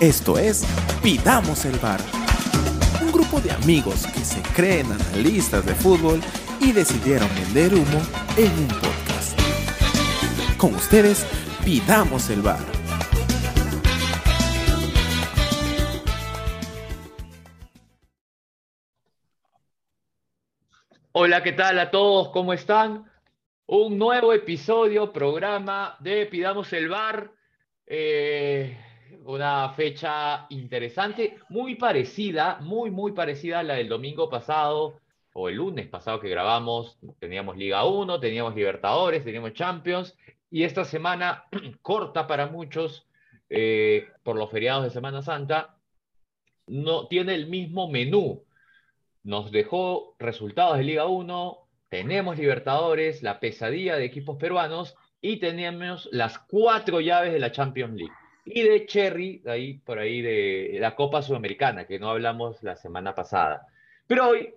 Esto es Pidamos el Bar. Un grupo de amigos que se creen analistas de fútbol y decidieron vender humo en un podcast. Con ustedes, Pidamos el Bar. Hola, ¿qué tal a todos? ¿Cómo están? Un nuevo episodio, programa de Pidamos el Bar. Eh, una fecha interesante, muy parecida, muy, muy parecida a la del domingo pasado o el lunes pasado que grabamos. Teníamos Liga 1, teníamos Libertadores, teníamos Champions y esta semana corta para muchos eh, por los feriados de Semana Santa, no tiene el mismo menú. Nos dejó resultados de Liga 1, tenemos Libertadores, la pesadilla de equipos peruanos y tenemos las cuatro llaves de la Champions League y de Cherry, ahí por ahí de la Copa Sudamericana, que no hablamos la semana pasada. Pero hoy,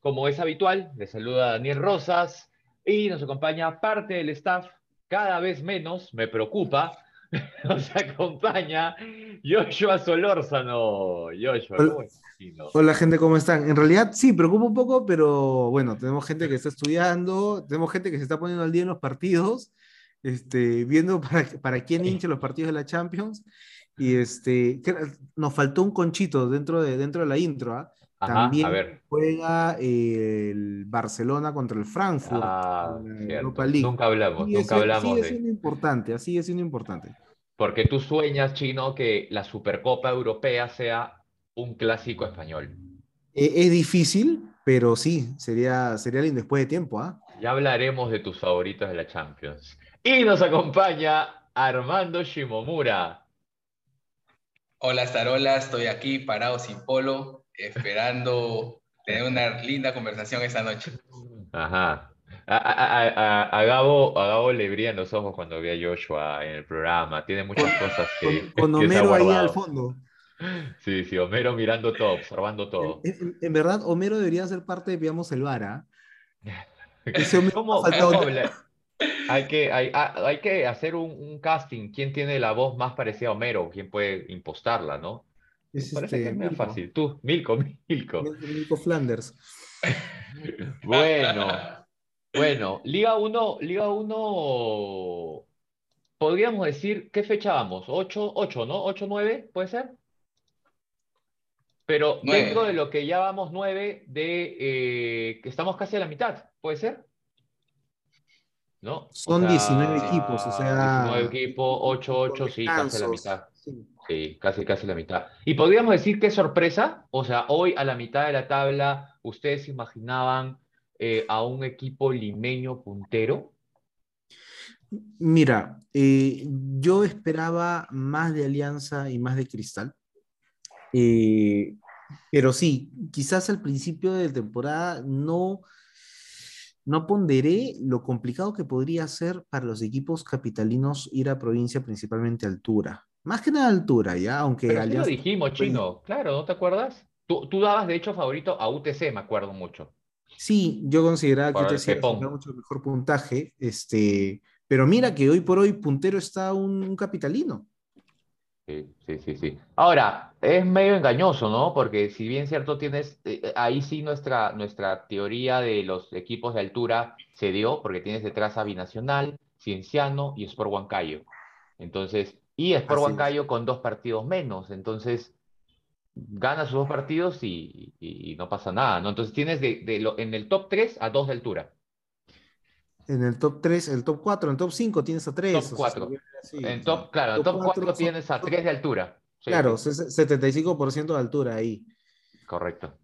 como es habitual, le saluda Daniel Rosas y nos acompaña parte del staff, cada vez menos, me preocupa, nos acompaña Joshua Solórzano. Joshua, ¿cómo Hola gente, ¿cómo están? En realidad sí, preocupa un poco, pero bueno, tenemos gente que está estudiando, tenemos gente que se está poniendo al día en los partidos este, viendo para, para quién hinche los partidos de la Champions. Y este, nos faltó un conchito dentro de, dentro de la intro. ¿ah? También juega el Barcelona contra el Frankfurt. Ah, nunca hablamos, nunca hablamos. Sigue siendo importante, así es siendo importante. Porque tú sueñas, Chino, que la Supercopa Europea sea un clásico español. E, es difícil, pero sí, sería, sería lindo después de tiempo. ¿ah? Ya hablaremos de tus favoritos de la Champions. Y nos acompaña Armando Shimomura. Hola Starola, estoy aquí parado sin polo, esperando tener una linda conversación esta noche. Ajá. A, Gabo, le brillan los ojos cuando ve a Joshua en el programa. Tiene muchas cosas que. Con, Homero ahí al fondo. Sí, sí, Homero mirando todo, observando todo. En, verdad, Homero debería ser parte de Veamos el Vara. ¿Cómo, hay que, hay, ah, hay que hacer un, casting. ¿Quién tiene la voz más parecida a Homero? ¿Quién puede impostarla, no? Es Parece este, que es fácil. Tú, Milko, Milko. Milko Flanders. bueno, bueno, Liga 1, Liga 1, podríamos decir, ¿qué fecha vamos? 8, 8, ¿no? 8, 9, ¿puede ser? Pero dentro de lo que ya vamos 9, de eh, que estamos casi a la mitad, ¿puede ser? Son 19 equipos, o sea. 19 equipos, 8, 8, sí, casi la mitad. Sí. casi, casi la mitad. Y podríamos decir qué sorpresa, o sea, hoy a la mitad de la tabla, ¿ustedes imaginaban eh, a un equipo limeño puntero? Mira, eh, yo esperaba más de Alianza y más de Cristal. Eh, pero sí, quizás al principio de temporada no no ponderé lo complicado que podría ser para los equipos capitalinos ir a provincia, principalmente a altura. Más que nada altura, ¿ya? Aunque Pero lo dijimos, Chino. Claro, ¿no te acuerdas? Tú, dabas, de hecho, favorito a UTC, me acuerdo mucho. Sí, yo consideraba que UTC tenía mucho mejor puntaje. Este, pero mira que hoy por hoy puntero está un capitalino. Sí, sí, sí, sí. Ahora, es medio engañoso, ¿no? Porque si bien cierto tienes, eh, eh, ahí sí nuestra, nuestra teoría de los equipos de altura se dio, porque tienes detrás a Binacional, Cienciano y Sport Huancayo. Entonces, y Sport Huancayo con dos partidos menos, entonces gana sus dos partidos y, no pasa nada, ¿no? Entonces tienes de, lo, en el top 3 a dos de altura. En el top 3, el top 4, en el top 5 tienes a 3. Top 4. en top, claro, en top 4, tienes a 3 de altura. claro, 75% de altura ahí. Correcto.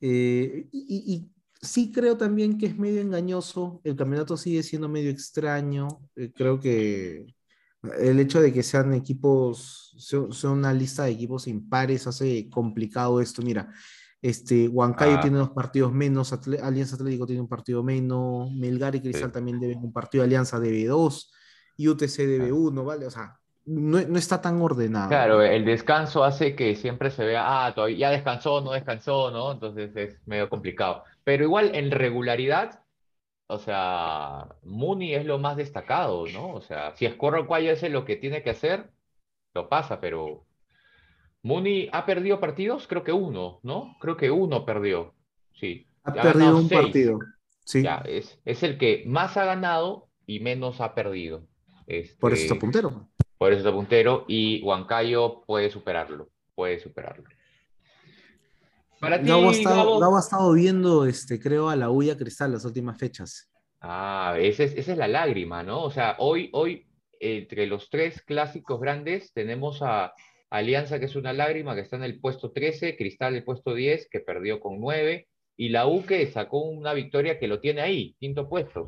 Eh, y, sí creo también que es medio engañoso, el campeonato sigue siendo medio extraño, eh, creo que el hecho de que sean equipos, sea una lista de equipos impares hace complicado esto. Mira, este, Huancayo ah. tiene dos partidos menos, Alianza Atlético tiene un partido menos, Melgar y Cristal también deben un partido, Alianza debe dos, y UTC debe uno, ¿vale? O sea, no, no, está tan ordenado. Claro, el descanso hace que siempre se vea, ah, todavía ya descansó, no descansó, ¿no? Entonces es medio complicado. Pero igual en regularidad, o sea, Muni es lo más destacado, ¿no? O sea, si Escorro Cuayo hace lo que tiene que hacer, lo pasa, pero Muni ha perdido partidos, creo que uno, ¿no? Creo que uno perdió. Sí. Ha Ya perdido un seis. partido. Sí, Ya, es, es el que más ha ganado y menos ha perdido. por eso Este, está puntero. por eso está puntero y Huancayo puede superarlo. Puede superarlo. Para ti, Gabo ha estado, viendo, este, creo, a la Ulla Cristal las últimas fechas. Ah, esa es, esa es la lágrima, ¿no? O sea, hoy, hoy, entre los tres clásicos grandes, tenemos a Alianza, que es una lágrima, que está en el puesto 13, Cristal el puesto 10, que perdió con 9, y la U que sacó una victoria que lo tiene ahí, quinto puesto.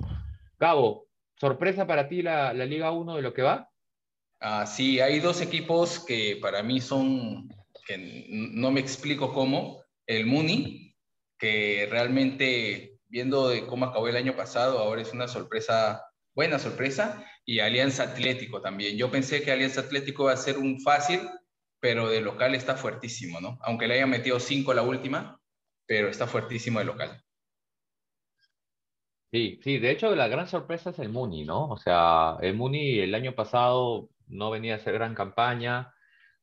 Cabo, ¿sorpresa para ti la, la Liga 1 de lo que va? Ah, sí, hay dos equipos que para mí son, que no me explico cómo. El Muni, que realmente, viendo de cómo acabó el año pasado, ahora es una sorpresa, buena sorpresa, y Alianza Atlético también. Yo pensé que Alianza Atlético iba a ser un fácil, pero de local está fuertísimo, ¿no? Aunque le hayan metido cinco la última, pero está fuertísimo de local. Sí, sí, de hecho la gran sorpresa es el Muni, ¿no? O sea, el Muni el año pasado no venía a hacer gran campaña,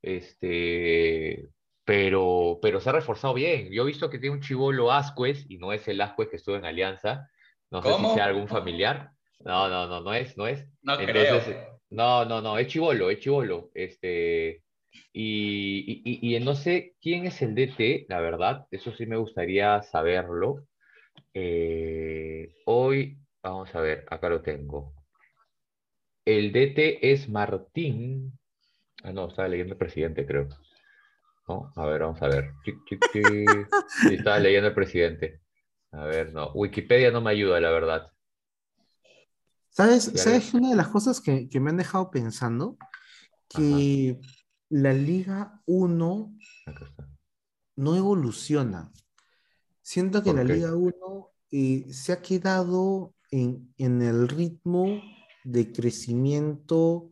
este, pero, pero se ha reforzado bien. Yo he visto que tiene un chivolo Ascuez y no es el Ascuez que estuvo en Alianza. No sé si ¿Cómo? sea algún familiar. No, no, no, no es, no es. No Entonces, creo. no, no, no, es chivolo, es chivolo. Este, y, y, no sé quién es el DT, la verdad, eso sí me gustaría saberlo. Eh, hoy, vamos a ver, acá lo tengo. El DT es Martín. Ah, no, estaba leyendo el presidente, creo. ¿No? A ver, vamos a ver. Sí, estaba leyendo el presidente. A ver, no. Wikipedia no me ayuda, la verdad. ¿Sabes, ¿sabes una de las cosas que, que me han dejado pensando? Que la Liga 1 Acá está. no evoluciona. Siento que ¿Por la qué? Liga 1 eh, se ha quedado en, en el ritmo de crecimiento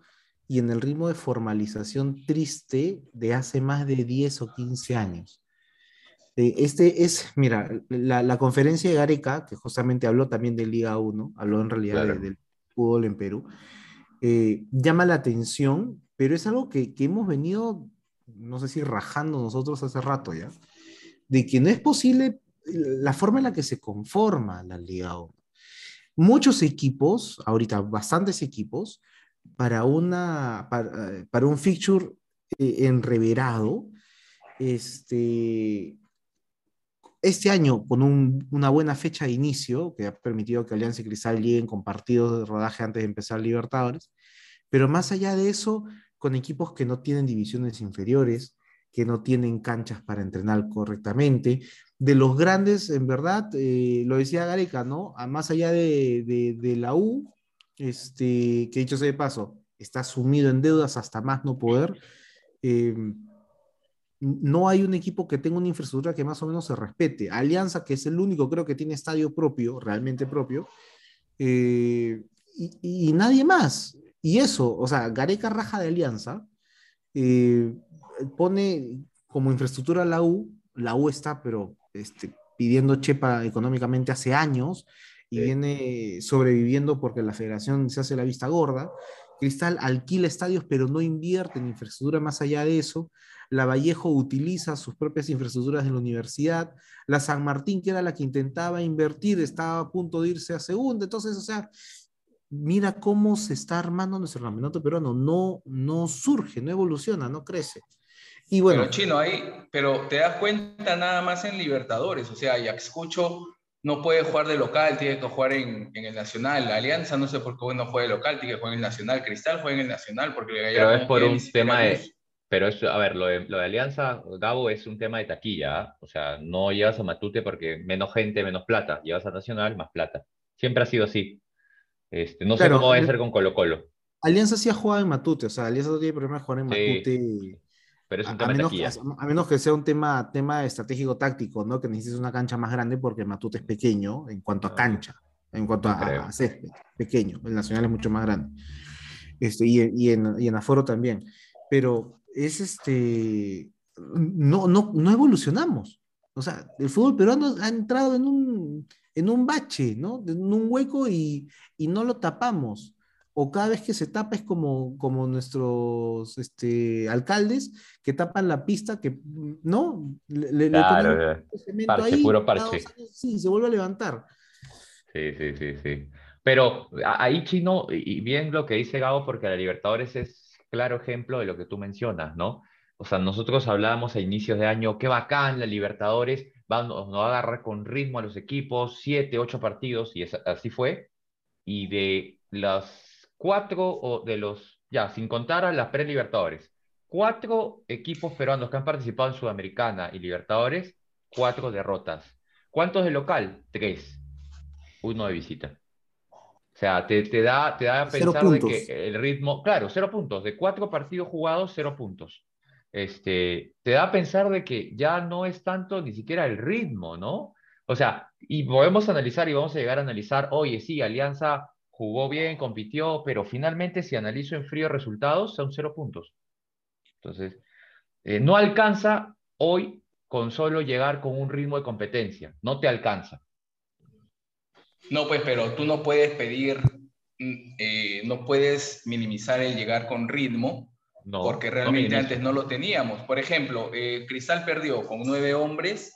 y en el ritmo de formalización triste de hace más de 10 o 15 años. Eh, este es, mira, la, la conferencia de Gareca, que justamente habló también de Liga 1, habló en realidad de- del fútbol en Perú, eh, llama la atención, pero es algo que, que hemos venido, no sé si rajando nosotros hace rato ya, de que no es posible la forma en la que se conforma la Liga 1. Muchos equipos, ahorita bastantes equipos, para, una, para, para un fixture eh, enreverado, este, este año con un- una buena fecha de inicio, que ha permitido que Alianza y Cristal lleguen con partidos de rodaje antes de empezar Libertadores, pero más allá de eso, con equipos que no tienen divisiones inferiores, que no tienen canchas para entrenar correctamente. De los grandes, en verdad, eh, lo decía Gareca, ¿no? Más allá de, de- la U, este, que dicho sea de paso, está sumido en deudas hasta más no poder. eh, no hay un equipo que tenga una infraestructura que más o menos se respete. Alianza, que es el único, creo que tiene estadio propio, realmente propio, eh, y nadie más. Y eso, o sea, Gareca raja de Alianza, eh, pone como infraestructura la U, la U está, pero este, pidiendo chepa económicamente hace años y Sí. viene sobreviviendo porque la federación se hace la vista gorda. Cristal alquila estadios, pero no invierte en infraestructura más allá de eso. La Vallejo utiliza sus propias infraestructuras en la universidad. La San Martín, que era la que intentaba invertir, estaba a punto de irse a segunda. Entonces, o sea, mira cómo se está armando nuestro campeonato peruano. No, no surge, no evoluciona, no crece. Y bueno, Pero chino, ahí, pero te das cuenta nada más en Libertadores, o sea, Ayacucho no puede jugar de local, tiene que jugar en, en el Nacional. La Alianza no sé por qué no juega de local, tiene que jugar en el Nacional. Cristal juega en el Nacional porque le Pero es por un tema de, luz. pero es, a ver, lo de, lo de Alianza, Gabo, es un tema de taquilla, ¿ah? O sea, no llevas a Matute porque menos gente, menos plata, llevas a Nacional, más plata. Siempre ha sido así. Este, no sé Claro, cómo va a ser con Colo Colo, Alianza sí ha jugado en Matute, o sea, Alianza no tiene problema de jugar en Sí, Matute. pero es un A, a tema de menos, taquilla. a menos que sea un tema, tema estratégico táctico, ¿no? Que necesites una cancha más grande porque Matute es pequeño en cuanto a No, cancha, en cuanto a, a césped, pequeño. El Nacional es mucho más grande. Este, y, y, en, y en aforo también. Pero es este. No, no, no evolucionamos. O sea, el fútbol peruano ha entrado en un, en un bache, ¿no? En un hueco y, y no lo tapamos. o cada vez que se tapa es como, como nuestros este, alcaldes que tapan la pista, que no, le, claro, parche, puro parche. sí, se vuelve a levantar. Sí, sí, sí, sí. Pero ahí, Chino, y bien lo que dice Gabo, porque la Libertadores es claro ejemplo de lo que tú mencionas, ¿no? O sea, nosotros hablábamos a inicios de año, qué bacán la Libertadores, va, nos, va a agarrar con ritmo a los equipos, siete, ocho partidos, y así fue. Y de las cuatro, o de los, ya, sin contar a las pre-Libertadores, cuatro equipos peruanos que han participado en Sudamericana y Libertadores, cuatro derrotas. ¿Cuántos de local? Tres. Uno de visita. O sea, te, te da, te da a pensar de que el ritmo, claro, cero puntos. De cuatro partidos jugados, cero puntos. Este, te da a pensar de que ya no es tanto ni siquiera el ritmo, ¿no? O sea, y podemos analizar y vamos a llegar a analizar, oye, sí, Alianza jugó bien, compitió, pero finalmente si analizo en frío resultados, son cero puntos. Entonces, eh, no alcanza hoy con solo llegar con un ritmo de competencia, no te alcanza. No, pues, pero tú no puedes pedir, mm, eh, no puedes minimizar el llegar con ritmo, porque realmente antes no lo teníamos. Por ejemplo, eh, Cristal perdió con nueve hombres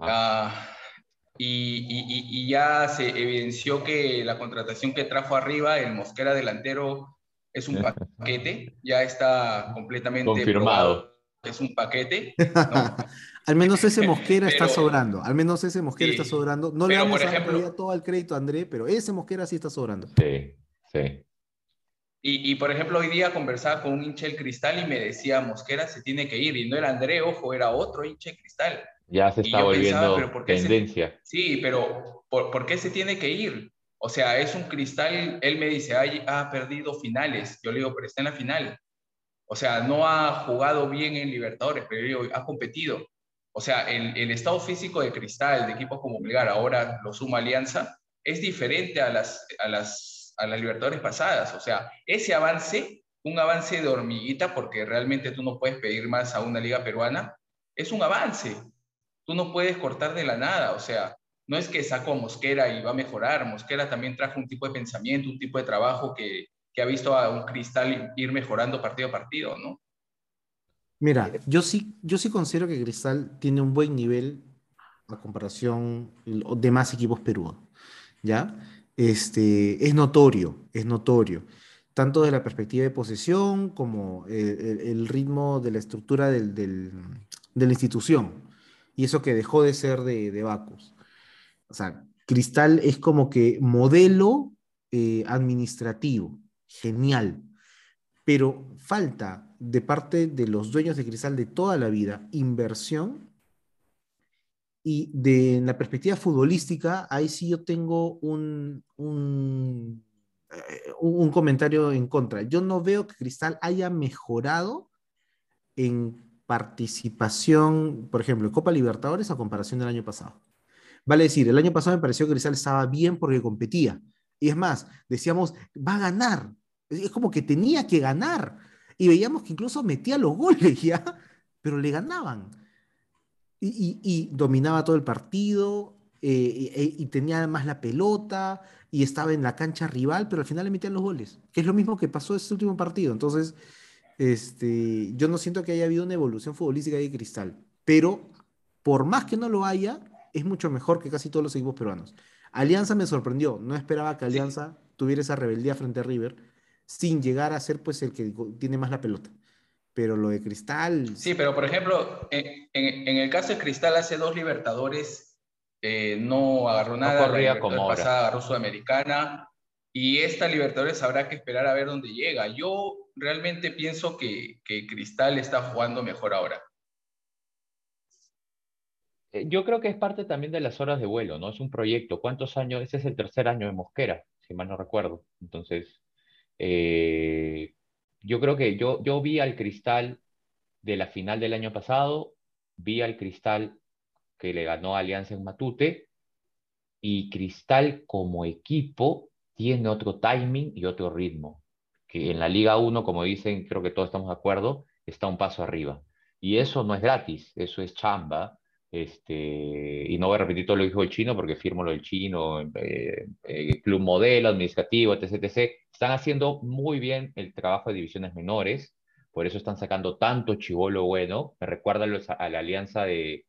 ah, y, ya se evidenció que la contratación que trajo arriba, el Mosquera delantero, es un paquete, ya está completamente confirmado. Es un paquete. Al menos ese Mosquera está sobrando. Al menos ese Mosquera está sobrando. No le damos todo el crédito a André, pero ese Mosquera sí está sobrando. Sí, sí. Y, por ejemplo, hoy día conversaba con un hincha del cristal y me decía, Mosquera se tiene que ir. Y no era André, ojo, era otro hincha del cristal. Ya se está volviendo tendencia. sí, pero ¿por, ¿por, qué se tiene que ir? O sea, es un cristal, él me dice, ha perdido finales. Yo le digo, pero está en la final. O sea, no ha jugado bien en Libertadores, pero ha competido. O sea, el, estado físico de Cristal, de equipos como Melgar, ahora lo suma Alianza, es diferente a las, a las, a las Libertadores pasadas. O sea, ese avance, un avance de hormiguita, porque realmente tú no puedes pedir más a una liga peruana, es un avance. Tú no puedes cortar de la nada. O sea, no es que saco a Mosquera y va a mejorar. Mosquera también trajo un tipo de pensamiento, un tipo de trabajo que, que ha visto a un Cristal ir mejorando partido a partido, ¿no? Mira, yo sí, yo sí considero que Cristal tiene un buen nivel a comparación de más equipos peruanos, ¿ya? Este, es notorio, es notorio, tanto de la perspectiva de posesión como el, ritmo de la estructura de la institución, y eso que dejó de ser de, de Bacus. O sea, Cristal es como que modelo eh, administrativo, genial, pero falta de parte de los dueños de Cristal de toda la vida inversión y de la perspectiva futbolística, ahí sí yo tengo un, un, eh, un, comentario en contra. Yo no veo que Cristal haya mejorado en participación, por ejemplo, en Copa Libertadores a comparación del año pasado. Vale decir, el año pasado me pareció que Cristal estaba bien porque competía. Y es más, decíamos, va a ganar, es como que tenía que ganar. Y veíamos que incluso metía los goles ya, pero le ganaban. Y, dominaba todo el partido, eh, e, y, tenía además la pelota, y estaba en la cancha rival, pero al final le metían los goles, que es lo mismo que pasó este último partido. Entonces, este, yo no siento que haya habido una evolución futbolística de Cristal, pero por más que no lo haya, es mucho mejor que casi todos los equipos peruanos. Alianza me sorprendió, no esperaba que Alianza tuviera esa rebeldía frente a River, sin llegar a ser pues el que tiene más la pelota. Pero lo de Cristal... Sí, pero por ejemplo, en, el caso de Cristal hace dos Libertadores eh, no agarró nada, la como ahora. pasada agarró Sudamericana y esta Libertadores habrá que esperar a ver dónde llega. Yo realmente pienso que, que Cristal está jugando mejor ahora. Eh, yo creo que es parte también de las horas de vuelo, ¿no? Es un proyecto. ¿Cuántos años? Ese es el tercer año de Mosquera, si mal no recuerdo. Entonces, eh, yo creo que yo, yo vi al Cristal de la final del año pasado, vi al Cristal que le ganó Alianza en Matute, y Cristal como equipo tiene otro timing y otro ritmo, que en la Liga 1, como dicen, creo que todos estamos de acuerdo, está un paso arriba. Y eso no es gratis, eso es chamba, Este, y no voy a repetir todo lo que dijo el chino porque firmo lo del chino, eh, eh, club modelo, administrativo, etc, etc. Están haciendo muy bien el trabajo de divisiones menores, por eso están sacando tanto chivolo bueno. Me recuerda a la alianza de,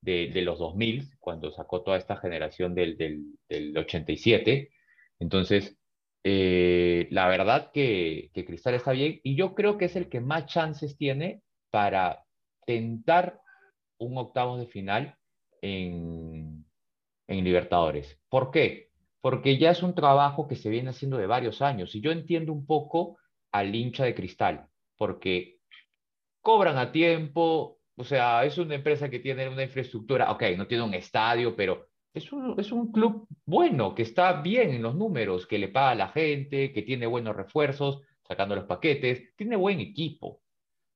de, de, los 2000, cuando sacó toda esta generación del, del, del 87. Entonces, eh, la verdad que, que Cristal está bien y yo creo que es el que más chances tiene para tentar un octavo de final en, en Libertadores. ¿Por qué? Porque ya es un trabajo que se viene haciendo de varios años y yo entiendo un poco al hincha de Cristal, porque cobran a tiempo, o sea, es una empresa que tiene una infraestructura, ok, no tiene un estadio, pero es un, es un club bueno, que está bien en los números, que le paga a la gente, que tiene buenos refuerzos, sacando los paquetes, tiene buen equipo.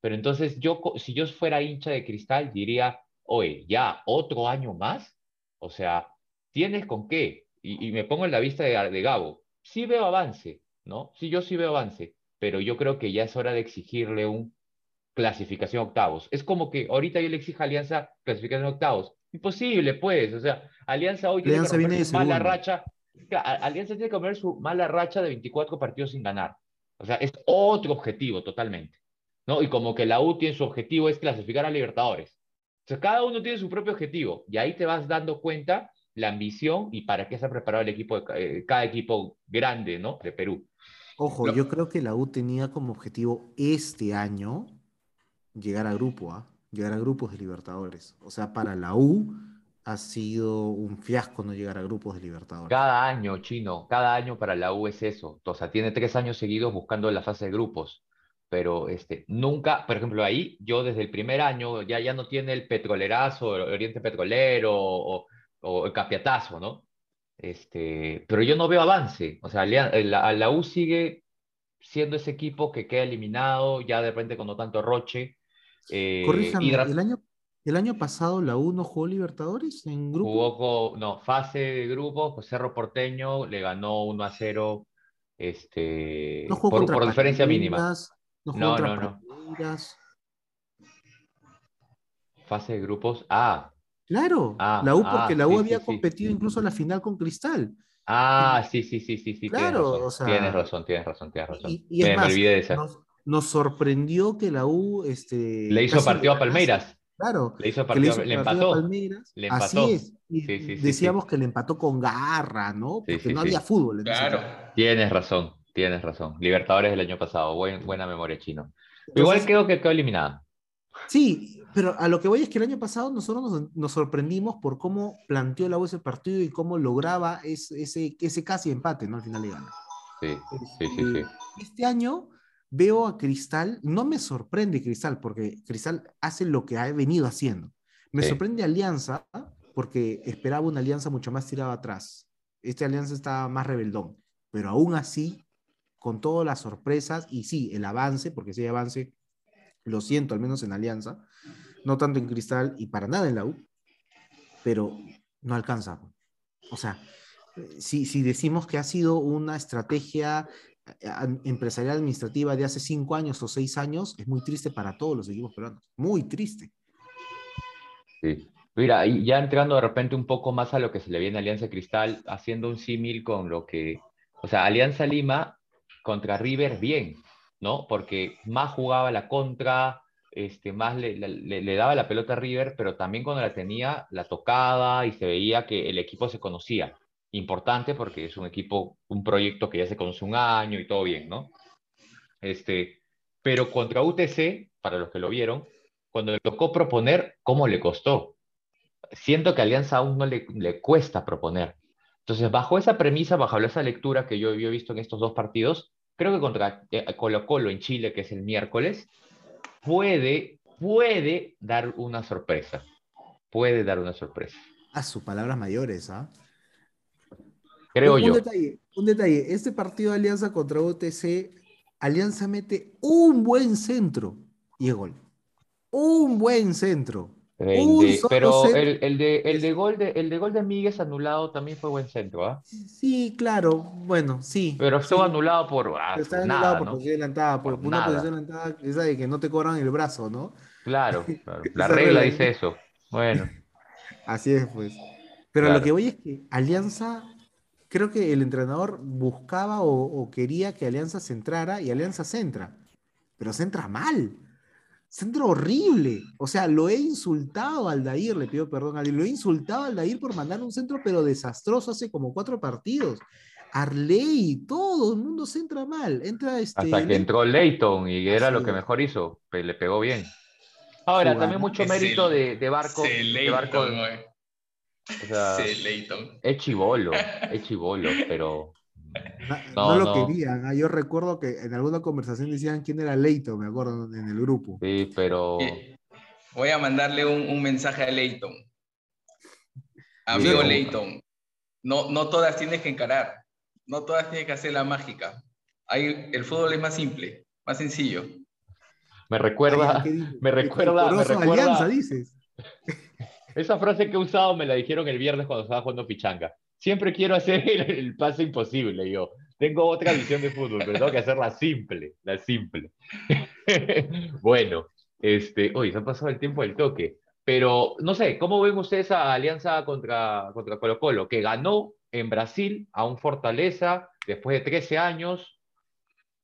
Pero entonces yo, si yo fuera hincha de cristal, diría, oye, ya, otro año más. O sea, ¿tienes con qué? Y, y me pongo en la vista de, de, Gabo. Sí veo avance, ¿no? Sí, yo sí veo avance, pero yo creo que ya es hora de exigirle un clasificación octavos. Es como que ahorita yo le exijo a Alianza clasificación octavos. Imposible, pues. O sea, Alianza hoy Alianza tiene que su mala racha. Alianza tiene que comer su mala racha de 24 partidos sin ganar. O sea, es otro objetivo totalmente. ¿No? Y como que la U tiene su objetivo es clasificar a Libertadores. O sea, cada uno tiene su propio objetivo y ahí te vas dando cuenta la ambición y para qué se ha preparado el equipo, de, eh, cada equipo grande, ¿no? De Perú. Ojo, no. yo creo que la U tenía como objetivo este año llegar a grupo, ¿ah? llegar a grupos de Libertadores. O sea, para la U ha sido un fiasco no llegar a grupos de Libertadores. Cada año, chino, cada año para la U es eso. O sea, tiene tres años seguidos buscando la fase de grupos pero este, nunca, por ejemplo, ahí yo desde el primer año ya, ya no tiene el petrolerazo, el Oriente Petrolero o, o el Capiatazo, ¿no? Este, pero yo no veo avance, o sea, la, la, U sigue siendo ese equipo que queda eliminado ya de repente con no tanto roche. Eh, y... el, año, ¿el año pasado la U no jugó Libertadores en grupo? Jugó con, no, fase de grupo, pues Cerro Porteño le ganó 1 a 0 este, no por, por diferencia mínima. No, no, no, no. Fase de grupos. Ah. Claro, ah, la U, porque ah, la U sí, había sí, competido sí. incluso a la final con Cristal. Ah, sí, sí, sí, sí, sí. Claro, tienes razón, o sea, tienes razón, tienes razón, tienes razón. Y, y es me, más, me olvidé de esa. Nos, nos, sorprendió que la U este, le hizo partido a Palmeiras. Claro. Le hizo partido, le, hizo le partido empató. A Palmeiras. Le empató. Así es. Y sí, sí, decíamos que le empató con garra, ¿no? Porque no había fútbol. Claro. Tienes razón, tienes razón. Libertadores del año pasado, Buen, buena memoria chino. Igual creo que quedó eliminada. Sí, pero a lo que voy es que el año pasado nosotros nos, nos sorprendimos por cómo planteó la U ese partido y cómo lograba ese, ese, ese casi empate, ¿no? Al final de gana. Sí, sí, sí, sí. Este año veo a Cristal, no me sorprende Cristal, porque Cristal hace lo que ha venido haciendo. Me Sí. sorprende Alianza, porque esperaba una alianza mucho más tirada atrás. Esta alianza está más rebeldón, pero aún así, con todas las sorpresas, y sí, el avance, porque sí hay avance, lo siento, al menos en Alianza, no tanto en Cristal y para nada en la U, pero no alcanza. O sea, si, si decimos que ha sido una estrategia eh, an- empresarial administrativa de hace cinco años o seis años, es muy triste para todos los equipos peruanos. Muy triste. Sí. Mira, ya entrando de repente un poco más a lo que se le viene a Alianza Cristal, haciendo un símil con lo que, o sea, Alianza Lima contra River, bien, ¿no? Porque más jugaba la contra, este, más le, daba la pelota a River, pero también cuando la tenía, la tocaba y se veía que el equipo se conocía. Importante porque es un equipo, un proyecto que ya se conoce un año y todo bien, ¿no? Este, pero contra UTC, para los que lo vieron, cuando le tocó proponer, ¿cómo le costó? Siento que Alianza aún no le, le cuesta proponer. Entonces, bajo esa premisa, bajo esa lectura que yo, yo he visto en estos dos partidos, creo que contra eh, Colo Colo en Chile, que es el miércoles, puede, puede dar una sorpresa. Puede dar una sorpresa. A sus palabras mayores, ¿ah? Creo un, yo. Un detalle, un detalle. Este partido de Alianza contra UTC, Alianza mete un buen centro y es gol. Un buen centro. De- pero el, el de, el, de gol de, el de gol de Míguez anulado también fue buen centro, ¿ah? Sí, claro. Bueno, sí. Pero estuvo sí. anulado por ah, está por anulado nada, por ¿no? posición adelantada, por, Por una nada. posición adelantada, esa de que no te cobran el brazo, ¿no? Claro, claro. La regla regla. dice eso. Bueno, Así es, pues. Pero Claro. lo que voy es que Alianza, creo que el entrenador buscaba o, o quería que Alianza centrara y Alianza centra. Pero centra mal. Centro horrible. O sea, lo he insultado al Aldair, le pido perdón a Aldair, lo he insultado al Aldair por mandar un centro, pero desastroso hace como cuatro partidos. Arley, todo el mundo centra mal. Entra este. Hasta que entró Leighton y era lo que mejor hizo, le pegó bien. Ahora, también mucho mérito el- de, de Barco. Se de Barco Leighton, o sea, Se Leighton. es chivolo, es chivolo, pero No, No, lo no. querían. ah, Yo recuerdo que en alguna conversación decían quién era Leito, me acuerdo, en el grupo. sí, pero Voy a mandarle un, un mensaje a Leighton. Amigo. Leighton, no, no todas tienes que encarar. No todas tienes que hacer la mágica. Hay, el fútbol es más simple, más sencillo. me recuerda, Ay, me recuerda- me Decoroso recuerda- Alianza, dices. esa frase que he usado me la dijeron el viernes cuando estaba jugando pichanga. Siempre quiero hacer el, el pase imposible, yo. Tengo otra visión de fútbol, pero tengo que hacer la simple, la simple. bueno, este, hoy se ha pasado el tiempo del toque, pero no sé, ¿cómo ven ustedes a Alianza contra, contra Colo Colo? Que ganó en Brasil a un Fortaleza después de 13 años.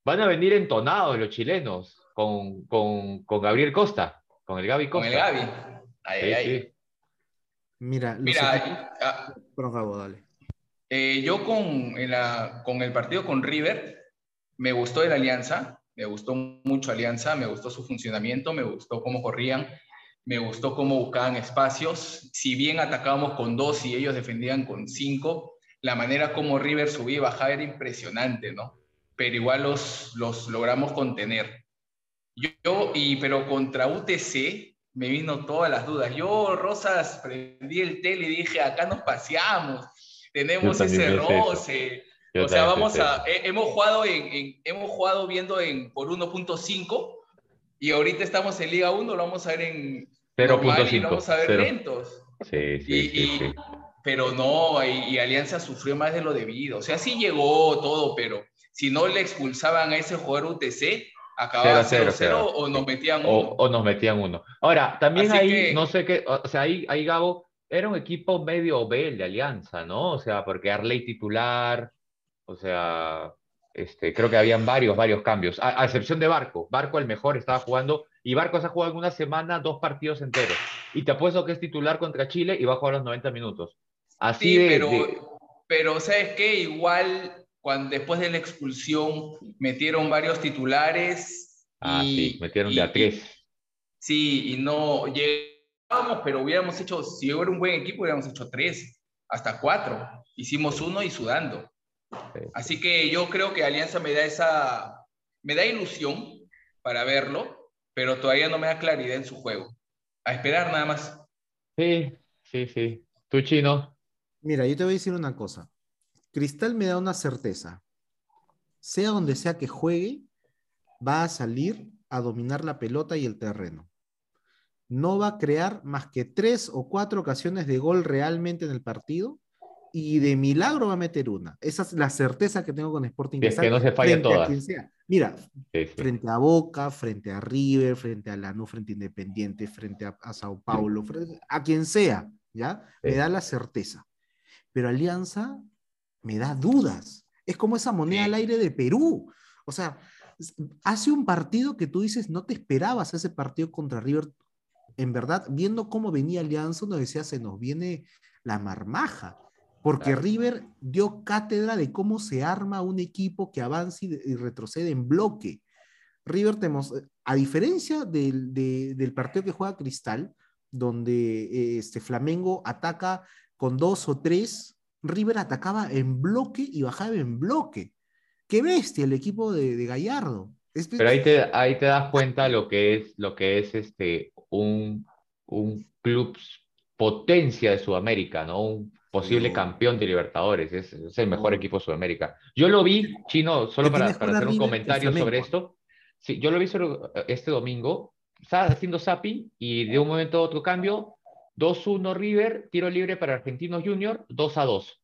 Van a venir entonados los chilenos con, con, con Gabriel Costa, con el Gaby Con Costa. el Gaby. Ay, Sí, ay, ay. sí. Mira, Mira, equipos- ah, Perdón, Gabo, dale. Eh, yo con, la- el partido con River, me gustó el Alianza, me gustó mucho Alianza, me gustó su funcionamiento, me gustó cómo corrían, me gustó cómo buscaban espacios. Si bien atacábamos con dos y ellos defendían con cinco, la manera como River subía y bajaba era impresionante, ¿no? Pero igual los, logramos contener. Yo, yo- y, pero contra UTC me vino todas las dudas. Yo, Rosas, prendí el tele y dije, acá nos paseamos, tenemos ese roce. Yo o sea, vamos a, he- hemos jugado en, en- hemos jugado viendo en por 1.5 y ahorita estamos en Liga 1, lo vamos a ver en normal y lo 0.5. vamos a ver cero. lentos. Sí, sí, Y- sí, y-. Pero no, y, y Alianza sufrió más de lo debido. O sea, sí llegó todo, pero si no le expulsaban a ese jugador UTC, acababa Cero, 0-0 cero, o nos metían O, uno. o nos metían uno. Ahora, también Así ahí, que- no sé qué, o sea, ahí, ahí Gabo, era un equipo medio B el de Alianza, ¿no? O sea, porque Arley titular, o sea, este, creo que habían varios, varios cambios, a, a excepción de Barco. Barco el mejor estaba jugando, y Barco se ha jugado en una semana dos partidos enteros. Y te apuesto que es titular contra Chile y va a jugar los 90 minutos. Así Sí, de, pero, de- pero ¿sabes qué? Igual, cuando, después de la expulsión, metieron varios titulares. Ah, y- sí, metieron de a tres. Sí, y no llegábamos, pero hubiéramos hecho, si hubiera un buen equipo, hubiéramos hecho tres, hasta cuatro. Hicimos uno y sudando. Sí. Así que yo creo que Alianza me da esa, me da ilusión para verlo, pero todavía no me da claridad en su juego. A esperar nada más. Sí, sí, sí. ¿Tú, Chino? Mira, yo te voy a decir una cosa. Cristal me da una certeza. Sea donde sea que juegue, va a salir a dominar la pelota y el terreno. No va a crear más que tres o cuatro ocasiones de gol realmente en el partido y de milagro va a meter una. Esa es la certeza que tengo con Sporting es que no se falla todas. Mira, Sí, sí. frente a Boca, frente a River, frente a Lanús, frente a Independiente, frente a, a Sao Paulo, frente- a quien sea, ¿ya? Me da la certeza. Pero Alianza me da dudas. Es como esa moneda al aire de Perú. O sea, hace un partido que tú dices, no te esperabas ese partido contra River. En verdad, viendo cómo venía Alianza, uno decía, se nos viene la marmaja. Porque Claro. River dio cátedra de cómo se arma un equipo que avanza y, y retrocede en bloque. River, tenemos, a diferencia del, de- del partido que juega Cristal, donde eh, este Flamengo ataca con dos o tres, River atacaba en bloque y bajaba en bloque. Qué bestia el equipo de, de Gallardo. Pero ahí te, ahí te das cuenta lo que es, lo que es este, un, un club potencia de Sudamérica, ¿no? Un posible No. campeón de Libertadores. Es, es el mejor No. equipo de Sudamérica. Yo lo vi, Chino, solo ¿Pero para, para hacer un comentario sobre esto. Sí, yo lo vi solo, eh, este domingo. Estaba haciendo zapping y de un momento a otro cambio. 2-1 River, tiro libre para Argentinos Junior, 2-2.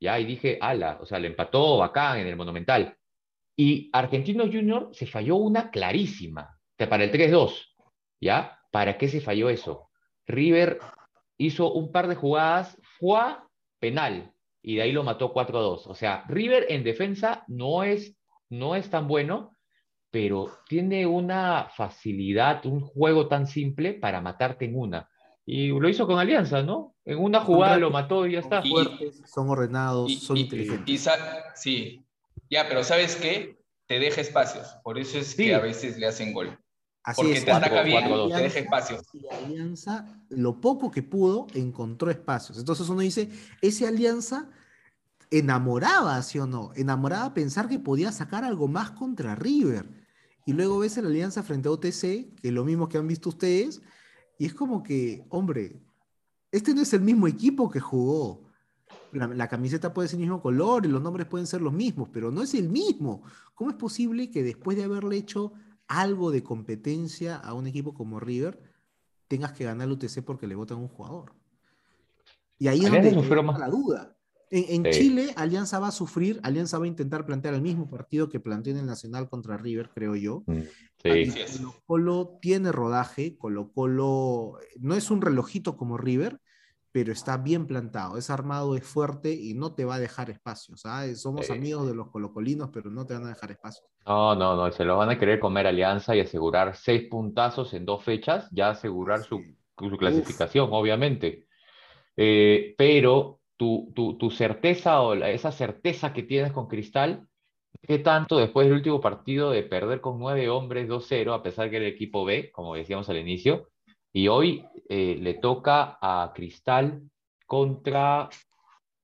Ya, y dije, ala, o sea, le empató bacán en el Monumental. Y Argentinos Junior se falló una clarísima, para el 3-2. ¿Ya? ¿Para qué se falló eso? River hizo un par de jugadas, fue penal, y de ahí lo mató 4-2. O sea, River en defensa no es, no es tan bueno, pero tiene una facilidad, un juego tan simple para matarte en una. Y lo hizo con Alianza, ¿no? En una jugada lo mató y ya está. Son fuertes, son ordenados, son inteligentes. sí, ya, pero ¿sabes qué? Te deja espacios. Por eso es que a veces le hacen gol. Así Porque te ataca bien, te deja espacios. Y Alianza, lo poco que pudo, encontró espacios. Entonces uno dice, ese Alianza enamoraba, ¿sí o no? Enamoraba pensar que podía sacar algo más contra River. Y luego ves la Alianza frente a OTC, que es lo mismo que han visto ustedes, y es como que, hombre, este no es el mismo equipo que jugó. La, camiseta puede ser el mismo color y los nombres pueden ser los mismos, pero no es el mismo. ¿Cómo es posible que después de haberle hecho algo de competencia a un equipo como River, tengas que ganar el UTC porque le votan un jugador? Y ahí es donde la duda. En, Chile, Alianza va a sufrir, Alianza va a intentar plantear el mismo partido que planteó en el Nacional contra River, creo yo. Mm, sí. Colo Colo tiene rodaje, Colo Colo no es un relojito como River, pero está bien plantado, es armado, es fuerte y no te va a dejar espacio. ¿sabes? Somos amigos de los colocolinos, pero no te van a dejar espacio. No, no, no, se lo van a querer comer Alianza y asegurar seis puntazos en dos fechas, ya asegurar su, clasificación, obviamente. Eh, pero tu, certeza o esa certeza que tienes con Cristal, ¿qué tanto después del último partido de perder con nueve hombres 2-0, a pesar que el equipo B, como decíamos al inicio, y hoy eh, le toca a Cristal contra,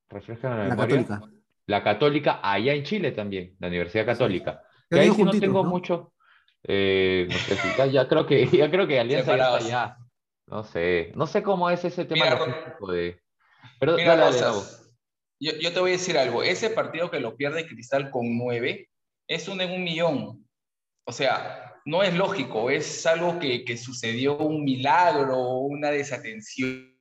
refresca la, Católica. La Católica, allá en Chile también, la Universidad Católica. Que ahí sí no tengo mucho. Eh, no sé, ya, creo que ya creo que Alianza ya está allá. No sé, no sé cómo es ese tema de pero, yo, te voy a decir algo. Ese partido que lo pierde Cristal con nueve es un en un millón. O sea, no es lógico, es algo que, que sucedió un milagro, una desatención.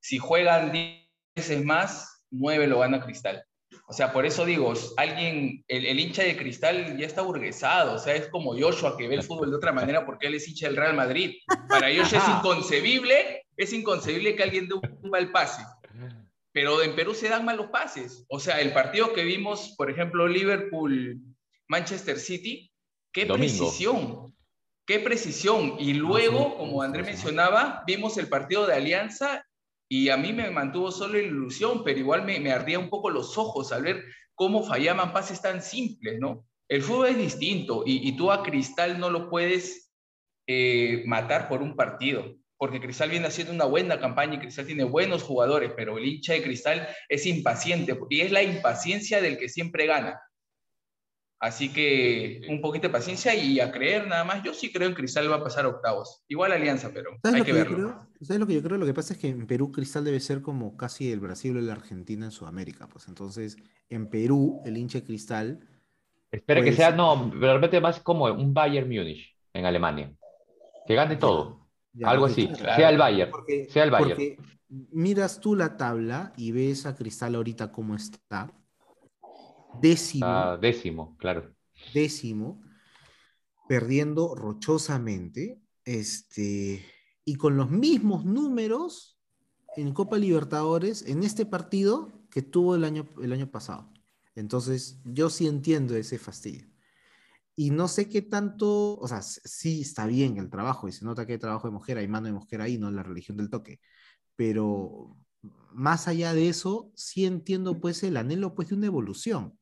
Si juegan 10 veces más, nueve lo gana Cristal. O sea, por eso digo, alguien, el, el, hincha de cristal ya está burguesado, o sea, es como Joshua que ve el fútbol de otra manera porque él es hincha del Real Madrid. Para Joshua es inconcebible, es inconcebible que alguien dé un mal pase pero en Perú se dan malos pases. O sea, el partido que vimos, por ejemplo, Liverpool-Manchester City, qué precisión, qué precisión. Y luego, como André mencionaba, vimos el partido de Alianza y a mí me mantuvo solo la ilusión, pero igual me, me ardía un poco los ojos al ver cómo fallaban pases tan simples, ¿no? El fútbol es distinto y, tú a Cristal no lo puedes eh, matar por un partido porque Cristal viene haciendo una buena campaña y Cristal tiene buenos jugadores, pero el hincha de Cristal es impaciente y es la impaciencia del que siempre gana. Así que un poquito de paciencia y a creer nada más. Yo sí creo en Cristal va a pasar a octavos. Igual Alianza, pero hay que, verlo. ¿Sabes lo que yo creo? Lo que pasa es que en Perú Cristal debe ser como casi el Brasil o la Argentina en Sudamérica. Pues entonces, en Perú, el hincha Cristal. Espera que pues sea, no, realmente más como un Bayern Múnich en Alemania. Que gane todo. Algo así, sea el Bayern. sea el Bayern. Porque miras tú la tabla y ves a Cristal ahorita cómo está. Décimo. décimo, claro. Décimo. Perdiendo rochosamente. Este, y con los mismos números en Copa Libertadores en este partido que tuvo el año, el año pasado. Entonces, yo sí entiendo ese fastidio. Y no sé qué tanto, o sea, sí está bien el trabajo y se nota que hay trabajo de mujer, hay mano de mujer ahí, no la religión del toque. Pero más allá de eso, sí entiendo pues el anhelo pues de una evolución.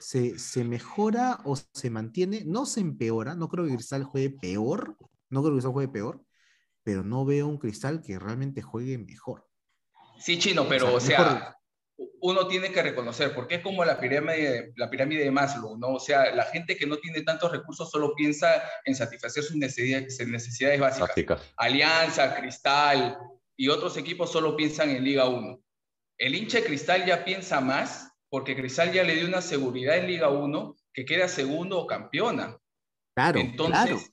Se, se mejora o se mantiene, no se empeora, no creo que Cristal juegue peor, no creo que Cristal juegue peor, pero no veo un Cristal que realmente juegue mejor. Sí, chino, pero o sea, uno tiene que reconocer, porque es como la pirámide, la pirámide de Maslow, ¿no? O sea, la gente que no tiene tantos recursos solo piensa en satisfacer sus necesidades, necesidades básicas. Alianza, Cristal y otros equipos solo piensan en Liga 1. El hincha de Cristal ya piensa más porque Cristal ya le dio una seguridad en Liga 1 que queda segundo o campeona. Claro, Entonces,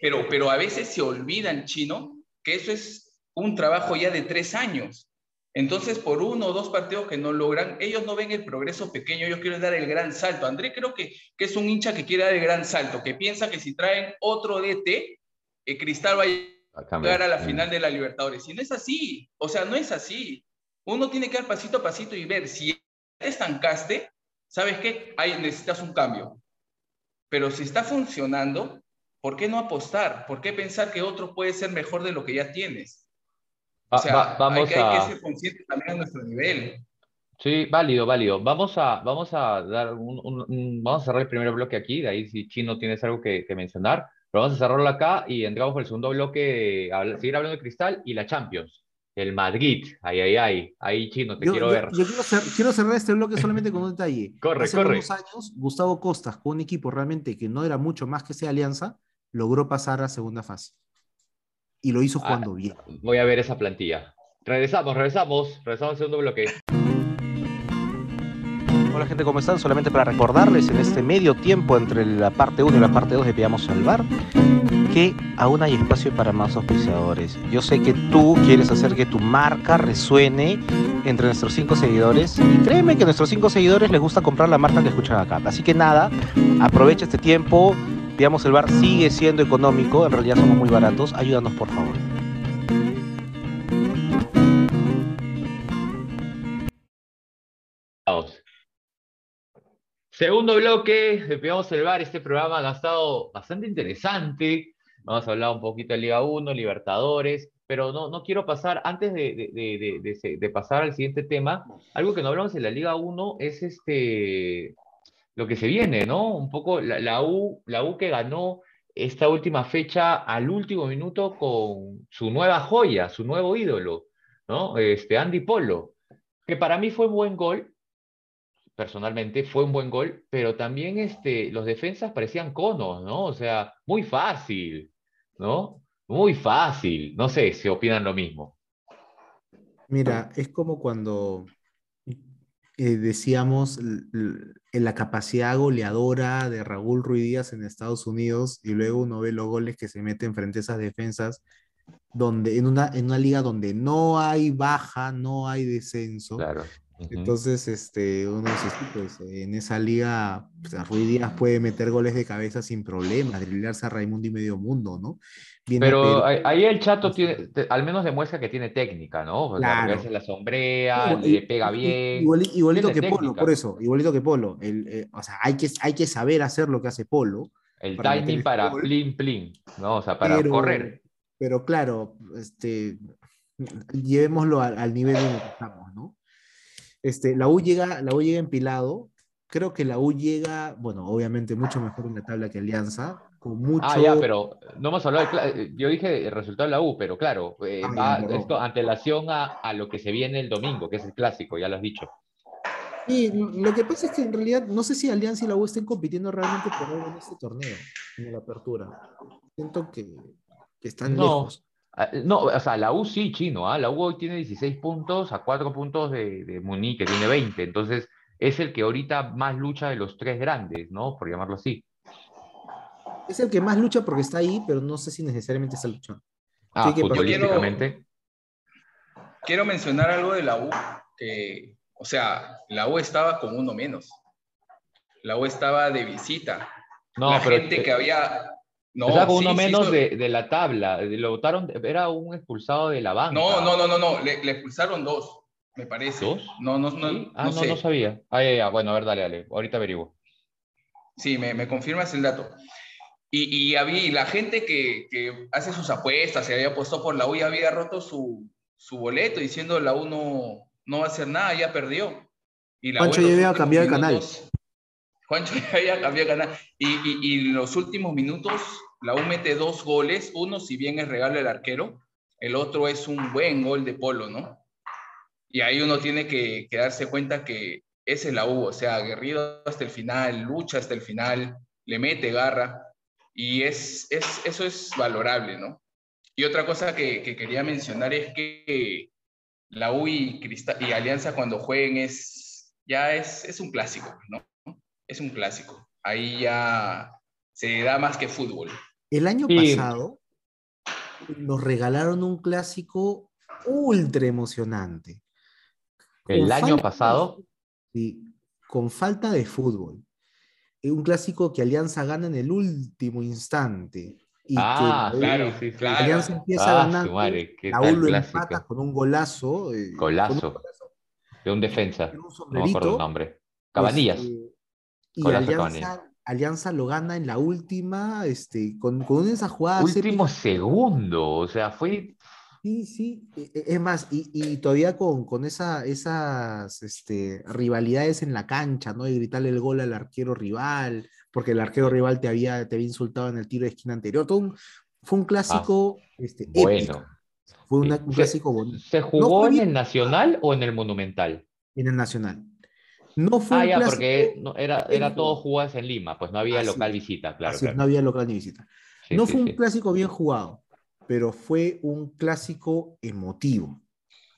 Pero, pero a veces se olvidan, chino, que eso es un trabajo ya de tres años. Entonces, por uno o dos partidos que no logran, ellos no ven el progreso pequeño, ellos quieren dar el gran salto. André creo que, que es un hincha que quiere dar el gran salto, que piensa que si traen otro DT, el Cristal va a llegar a la final de la Libertadores. Y no es así, o sea, no es así. Uno tiene que ir pasito a pasito y ver si te estancaste, ¿sabes qué? Ahí necesitas un cambio. Pero si está funcionando, ¿por qué no apostar? ¿Por qué pensar que otro puede ser mejor de lo que ya tienes? O sea, vamos hay, que, hay que ser conscientes también a nuestro nivel. Sí, válido, válido. Vamos a, vamos a dar un, vamos a cerrar el primer bloque aquí, de ahí si Chino tienes algo que, mencionar, pero vamos a cerrarlo acá y entramos por el segundo bloque, a seguir hablando de Cristal y la Champions. El Madrid, ay, ay, ay, ahí Chino, te quiero ver. Yo quiero, cerrar este bloque solamente con un detalle. corre, Hace corre. unos años, Gustavo Costas, con un equipo realmente que no era mucho más que sea Alianza, logró pasar a segunda fase. Y lo hizo ah, jugando bien. Voy a ver esa plantilla. Regresamos, regresamos, regresamos al segundo bloque. Hola gente, ¿cómo están? Solamente para recordarles en este medio tiempo entre la parte 1 y la parte 2 de Pidamos Salvar que aún hay espacio para más auspiciadores. Yo sé que tú quieres hacer que tu marca resuene entre nuestros 5 seguidores y créeme que a nuestros 5 seguidores les gusta comprar la marca que escuchan acá. Así que nada, aprovecha este tiempo. Pidamos el bar sigue siendo económico, en realidad somos muy baratos. Ayúdanos por favor. Segundo bloque de el Bar, este programa ha estado bastante interesante. Vamos a hablar un poquito de Liga 1, Libertadores, pero no, no quiero pasar, antes de, de, pasar al siguiente tema, algo que no hablamos en la Liga 1 es este, lo que se viene, ¿no? Un poco la, la, U, la U que ganó esta última fecha al último minuto con su nueva joya, su nuevo ídolo, ¿no? Este, Andy Polo, que para mí fue un buen gol, personalmente, fue un buen gol, pero también este, los defensas parecían conos, ¿no? O sea, muy fácil, ¿no? Muy fácil. No sé si opinan lo mismo. Mira, es como cuando eh, decíamos en la capacidad goleadora de Raúl Ruiz Díaz en Estados Unidos y luego uno ve los goles que se meten frente a esas defensas donde en una, en una liga donde no hay baja, no hay descenso. Claro. Entonces, este, uno dice, pues en esa liga, pues, Ruiz Díaz puede meter goles de cabeza sin problemas, driblarse a Raimundo y medio mundo, ¿no? pero ahí el chato tiene, al menos demuestra que tiene técnica, ¿no? Claro. la sombrea, le pega bien. igualito que Polo, por eso, igualito que Polo. El, eh, o sea, hay que, hay que saber hacer lo que hace Polo. El timing para plin plin, ¿no? O sea, para correr. Pero claro, este, llevémoslo al, al nivel en el que estamos, ¿no? Este, la, U llega, la U llega empilado. Creo que la U llega, bueno, obviamente mucho mejor en la tabla que Alianza. Con mucho... Ah, ya, pero no hemos hablado de, Yo dije el resultado de la U, pero claro, eh, va esto antelación a, a lo que se viene el domingo, que es el clásico, ya lo has dicho. Y lo que pasa es que en realidad no sé si Alianza y la U estén compitiendo realmente por algo en este torneo, en la apertura. Siento que, que están lejos. Ah, no, o sea, la U sí, chino, ¿ah? La U hoy tiene 16 puntos a 4 puntos de, de Muni, que tiene 20. Entonces, es el que ahorita más lucha de los tres grandes, ¿no? Por llamarlo así. Es el que más lucha porque está ahí, pero no sé si necesariamente está luchando. Ah, futbolísticamente. Quiero, mencionar algo de la U, que, o sea, la U estaba con uno menos. La U estaba de visita. No, la gente que había, no, o sea, con uno menos de, de, la tabla. Lo votaron, era un expulsado de la banca. No, no, no, no, no. Le, le expulsaron dos, me parece. ¿Dos? No, no, no. Ah, no, no, no, sabía. Ah, ya, ya. Bueno, a ver, dale, dale. Ahorita averiguo. Sí, me, me confirmas el dato. Y, y había la gente que, que, hace sus apuestas, se había puesto por la U y había roto su, su boleto diciendo la U no, no va a hacer nada, ya perdió. Y la Pancho ya había cambiado de canal. Juancho ya había ganado. Y, y, en los últimos minutos, la U mete dos goles. Uno, si bien es regalo del arquero, el otro es un buen gol de Polo, ¿no? Y ahí uno tiene que, darse cuenta que es la U, o sea, aguerrido hasta el final, lucha hasta el final, le mete garra. Y es, es, eso es valorable, ¿no? Y otra cosa que, que quería mencionar es que la U y, y Alianza cuando jueguen es, ya es, es un clásico, ¿no? Es un clásico. Ahí ya se da más que fútbol. El año pasado nos regalaron un clásico ultra emocionante. ¿El año pasado? Sí, con falta de fútbol. Un clásico que Alianza gana en el último instante. y Ah, que claro, sí, claro. Alianza empieza Ah, ganando, madre, U lo clásico. empata con un golazo. eh, Golazo. con un De un defensa. un No me acuerdo el nombre. Cabanillas. este, y Alianza, Alianza lo gana en la última, este, con, con esas jugadas Último segundo. O sea, fue. Sí, sí, e- e- es más, y, y todavía con, con esa, esas este, rivalidades en la cancha, ¿no? Y gritarle el gol al arquero rival, porque el arquero rival te había, te había insultado en el tiro de esquina anterior. Todo un- fue un clásico este, épico, Bueno. fue una- un clásico bonito ¿Se jugó en bien. el Nacional o en el Monumental? en el Nacional. No fue Ah, un ya, clásico, porque no, era, era todo jugado. jugadas en Lima, pues no había Así local visita, claro, así claro. no había local ni visita. Sí, no sí, fue un sí. clásico bien jugado, pero fue un clásico emotivo.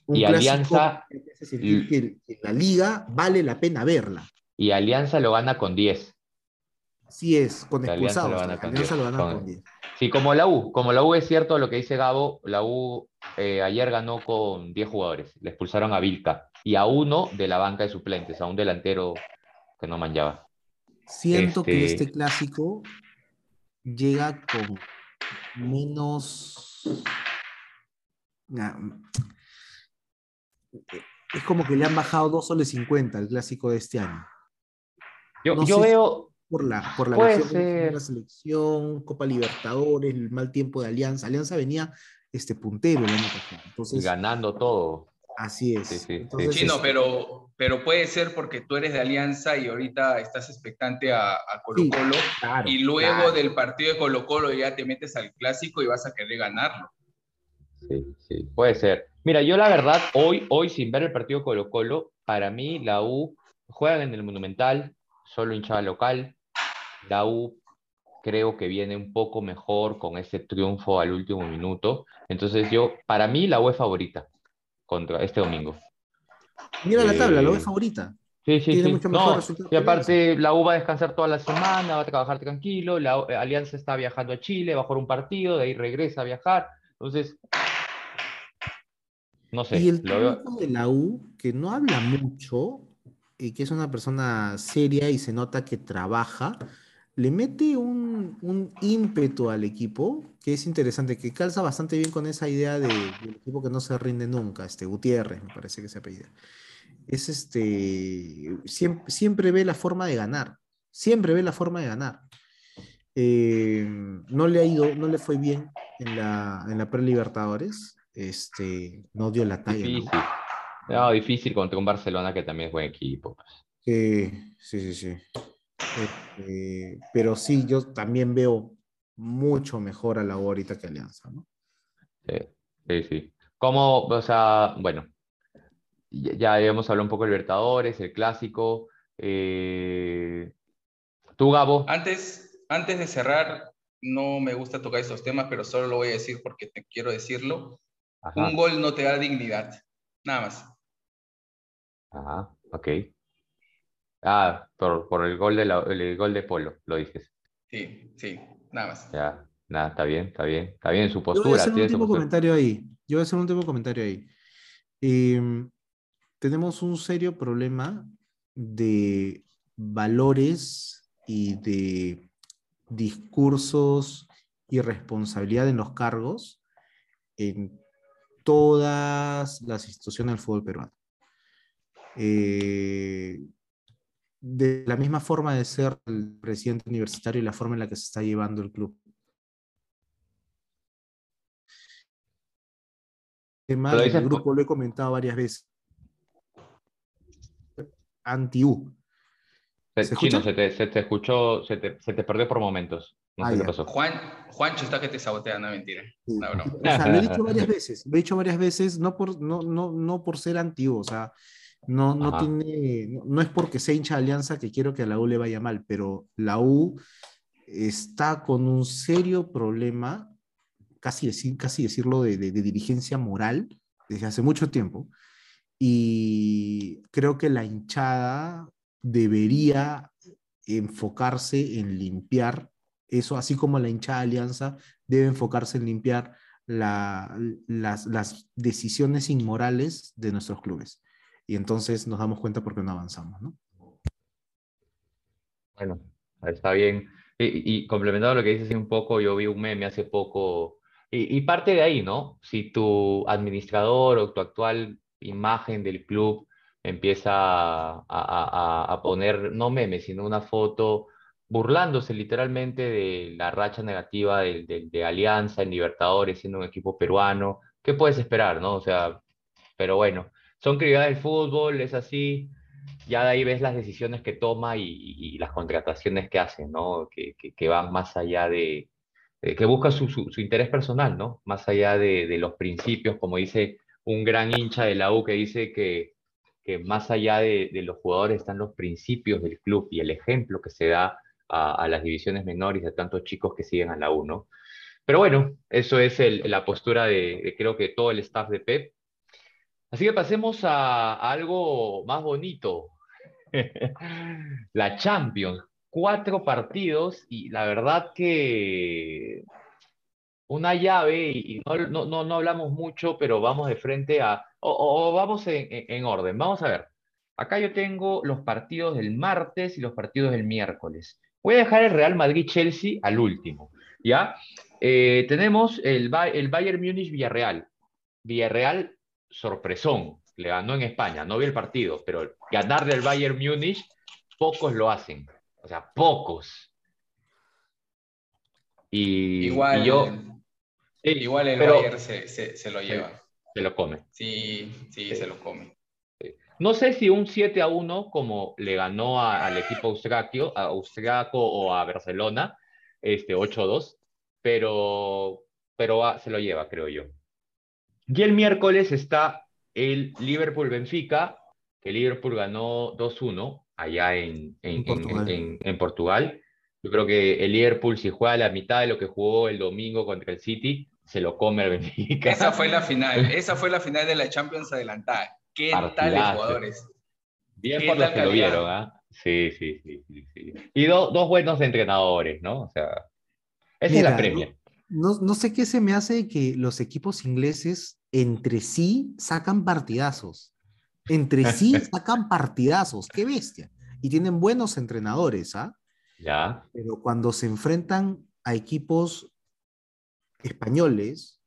Un Y clásico Alianza- que te hace sentir que, que la liga vale la pena verla. Y Alianza lo gana con 10. Así es, con expulsados. Alianza 10, lo gana con 10. Sí, como la U, como la U es cierto lo que dice Gabo, la U eh, ayer ganó con 10 jugadores, le expulsaron a Vilca y a uno de la banca de suplentes, a un delantero que no manchaba. Siento que Este- este clásico llega con menos. Nah, Es como que le han bajado 2 soles 50 al clásico de este año. Yo, No yo sé veo, Por la, por la de la selección, Copa Libertadores, el mal tiempo de Alianza. Alianza venía este puntero el año pasado. Entonces, ganando todo. así es. Sí, sí. Entonces, Chino, este, pero, pero puede ser porque tú eres de Alianza y ahorita estás expectante a, a Colo Sí, Colo claro, y luego claro. del partido de Colo Colo ya te metes al clásico y vas a querer ganarlo. Sí, sí, puede ser. Mira, yo la verdad, hoy, hoy sin ver el partido Colo-Colo, para mí la U juegan en el Monumental, solo hinchada local. La U creo que viene un poco mejor con ese triunfo al último minuto. Entonces yo, para mí la U es favorita contra este domingo. Mira la tabla, lo eh, ves favorita. Sí, sí, Tiene sí. mucho mejor No, resultado y aparte la U va a descansar toda la semana, va a trabajar tranquilo, la eh, Alianza está viajando a Chile, va a jugar un partido, de ahí regresa a viajar. Entonces, no sé, y el técnico de la U, que no habla mucho, y que es una persona seria y se nota que trabaja, le mete un, un ímpetu al equipo que es interesante, que calza bastante bien con esa idea de, del equipo que no se rinde nunca, este Gutiérrez, me parece que se apellida. Es este, siempre, siempre ve la forma de ganar, siempre ve la forma de ganar. Eh, no le ha ido, no le fue bien en la, en la pre-Libertadores, este, no dio la talla. ¿no? Difícil. No, difícil contra un Barcelona que también es buen equipo. sí, sí, sí. Este, pero sí, yo también veo mucho mejor a la U ahorita que Alianza, ¿no? Sí, sí, sí. ¿Cómo, o sea, bueno, ya, habíamos hablado un poco de Libertadores, el clásico. eh, ¿Tú, Gabo? Antes, antes de cerrar, no me gusta tocar estos temas, pero solo lo voy a decir porque te quiero decirlo. Ajá, Un gol no te da dignidad, nada más. ajá, ok. Ah, por, por el gol de la- el gol de Polo, lo dices. Sí, sí, nada más. Ya, nada, está bien, está bien. Está bien su Yo voy a postura. hacer un último postura. comentario ahí. Yo voy a hacer un último comentario ahí. Em, tenemos un serio problema de valores y de discursos y responsabilidad en los cargos en todas las instituciones del fútbol peruano. Eh, de la misma forma de ser el presidente universitario y la forma en la que se está llevando el club. tema del por- grupo lo he comentado varias veces. Anti-U. Se- ¿Se Chino, se te, se te escuchó, se te, se te perdió por momentos. No Ah, sé qué pasó. Juan, Juancho está que te sabotea, no mentira. Sí. No, broma. O sea, lo he dicho varias veces, lo he dicho varias veces, no por, no, no, no por ser antiguo, o sea, no, no Ajá. tiene, no, no es porque sea hincha de Alianza que quiero que a la U le vaya mal, pero la U está con un serio problema, casi, decir, casi decirlo, de, de- de dirigencia moral desde hace mucho tiempo, y creo que la hinchada debería enfocarse en limpiar eso, así como la hinchada de Alianza debe enfocarse en limpiar la- las, las decisiones inmorales de nuestros clubes. Y entonces nos damos cuenta por qué no avanzamos, ¿no? Bueno, está bien. Y, y complementando lo que dices un poco, yo vi un meme hace poco, y, y parte de ahí, ¿no? Si tu administrador o tu actual imagen del club empieza a, a- a- poner, no memes, sino una foto burlándose literalmente de la racha negativa del- del- de, Alianza en Libertadores, siendo un equipo peruano, ¿qué puedes esperar, no? O sea, pero bueno, son criaturas del fútbol, es así, ya de ahí ves las decisiones que toma y, las contrataciones que hace, ¿no? Que, que- van más allá de, que busca su, su- interés personal, ¿no? Más allá de, de los principios, como dice un gran hincha de la U que dice que, que más allá de, de los jugadores están los principios del club y el ejemplo que se da a, las divisiones menores de tantos chicos que siguen a la U, ¿no? Pero bueno, eso es la postura de creo que todo el staff de Pep. Así que pasemos a, algo más bonito. La Champions. Cuatro partidos y la verdad que una llave y no, no, no, hablamos mucho, pero vamos de frente a... O, vamos en, en- en orden. Vamos a ver. Acá yo tengo los partidos del martes y los partidos del miércoles. Voy a dejar el Real Madrid-Chelsea al último. ¿Ya? Eh, tenemos el, el Bayern Múnich-Villarreal. Villarreal, sorpresón. Le ganó en España. No vi el partido, pero ganar del Bayern Múnich, pocos lo hacen. O sea, pocos. Y, Igual, y yo... Sí, igual el pero Bayern se, se- se lo lleva. se lo come. Sí, sí, Sí. se lo come. No sé si un 7 a 1 como le ganó a- al equipo austriaco, a austriaco o a Barcelona, este 8 a 2, pero, pero va- se lo lleva, creo yo. Y el miércoles está el Liverpool-Benfica, que Liverpool ganó 2-1 allá en, en, Portugal. en- en Portugal. Yo creo que el Liverpool, si juega la mitad de lo que jugó el domingo contra el City, se lo come al Benfica. Esa fue la final, esa fue la final de la Champions adelantada. ¿Qué tal de jugadores? Bien ¿Qué por los que lo vieron, ¿ah? Sí, sí, sí, sí, sí. Y do- dos buenos entrenadores, ¿no? O sea, esa es la premia. No, no sé qué se me hace que los equipos ingleses entre sí sacan partidazos. Entre sí sacan partidazos. Qué bestia. Y tienen buenos entrenadores, ¿ah? Ya. Pero cuando se enfrentan a equipos españoles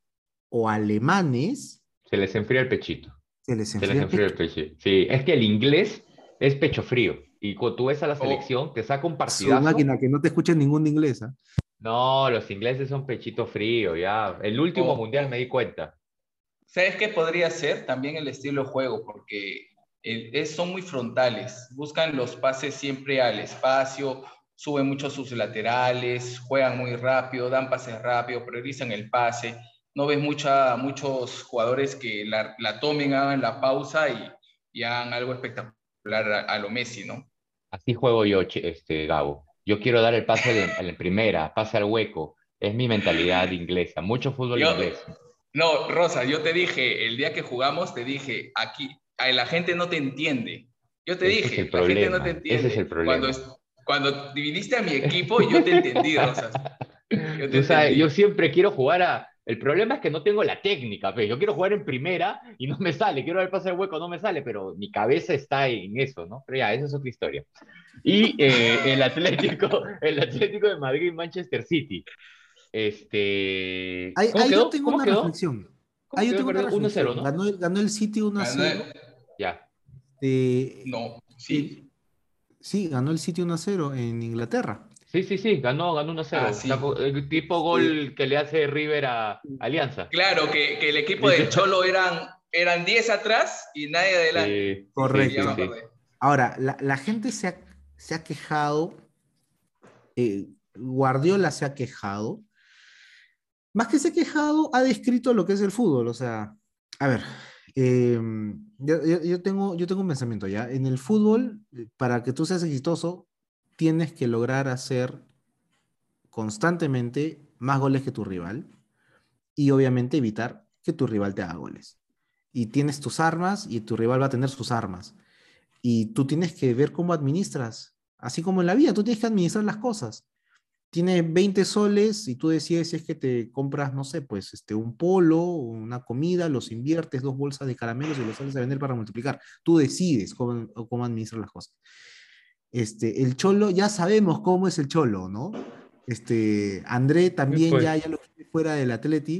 o alemanes, Se les enfría el pechito. se les Se les enfría el enfría pechito. Sí, es que el inglés es pecho frío. Y cuando tú ves a la Oh. selección, te saca un partidazo. máquina que no te escucha ningún inglés, ¿ah? No, los ingleses son pechito frío, ya. El último Oh. mundial me di cuenta. ¿Sabes qué podría ser? También el estilo de juego, porque es- son muy frontales. Buscan los pases siempre al espacio, suben mucho sus laterales, juegan muy rápido, dan pases rápidos, priorizan el pase. No ves mucha, muchos jugadores que la, la tomen, hagan la pausa y, y hagan algo espectacular a, a lo Messi, ¿no? Así juego yo, este, Gabo. Yo quiero dar el pase de- en primera, pase al hueco. Es mi mentalidad inglesa. Mucho fútbol Yo- inglés. No, Rosa, yo te dije, el día que jugamos, te dije, aquí, la gente no te entiende. Yo te Ese dije, la gente no te ese entiende. es el problema. Cuando, cuando dividiste a mi equipo, yo te entendí, Rosas. Yo te sabes, entendí. yo siempre quiero jugar a. El problema es que no tengo la técnica, pues. Yo quiero jugar en primera y no me sale. Quiero el pase al hueco, no me sale, pero mi cabeza está en eso, ¿no? Pero ya, esa es otra historia. Y eh, el Atlético, el Atlético de Madrid, Manchester City. Este. Ahí, ¿Cómo ahí quedó? yo tengo ¿Cómo una quedó? reflexión. ¿Cómo Ahí yo tengo una Perdió 1-0, reflexión. ¿no? Ganó, el- ganó el City 1 a 0. Ganó- Ya. Eh, No, sí. sí, ganó el City 1 a 0 en Inglaterra. Sí, sí, sí, ganó, ganó 1-0. Ah, sí. El tipo gol que le hace River a Alianza. Claro, que, que el equipo del Cholo eran, eran 10 atrás y nadie adelante. Sí, Correcto. Acordé. Ahora, la, la gente se ha, se ha quejado, eh, Guardiola se ha quejado, más que se ha quejado, ha descrito lo que es el fútbol. O sea, a ver, eh, yo, yo- yo tengo, yo tengo un pensamiento ya. En el fútbol, eh, para que tú seas exitoso, tienes que lograr hacer constantemente más goles que tu rival y obviamente evitar que tu rival te haga goles. Y tienes tus armas y tu rival va a tener sus armas y tú tienes que ver cómo administras. Así como en la vida, tú tienes que administrar las cosas. Tienes 20 soles y tú decides si es que te compras, no sé, pues este, un polo, una comida, los inviertes, dos bolsas de caramelos y los sales a vender para multiplicar. Tú decides cómo, cómo administrar las cosas. Este, el Cholo, ya sabemos cómo es el Cholo, ¿no? Este, André también Pues- ya, ya lo quiere fuera del Atleti.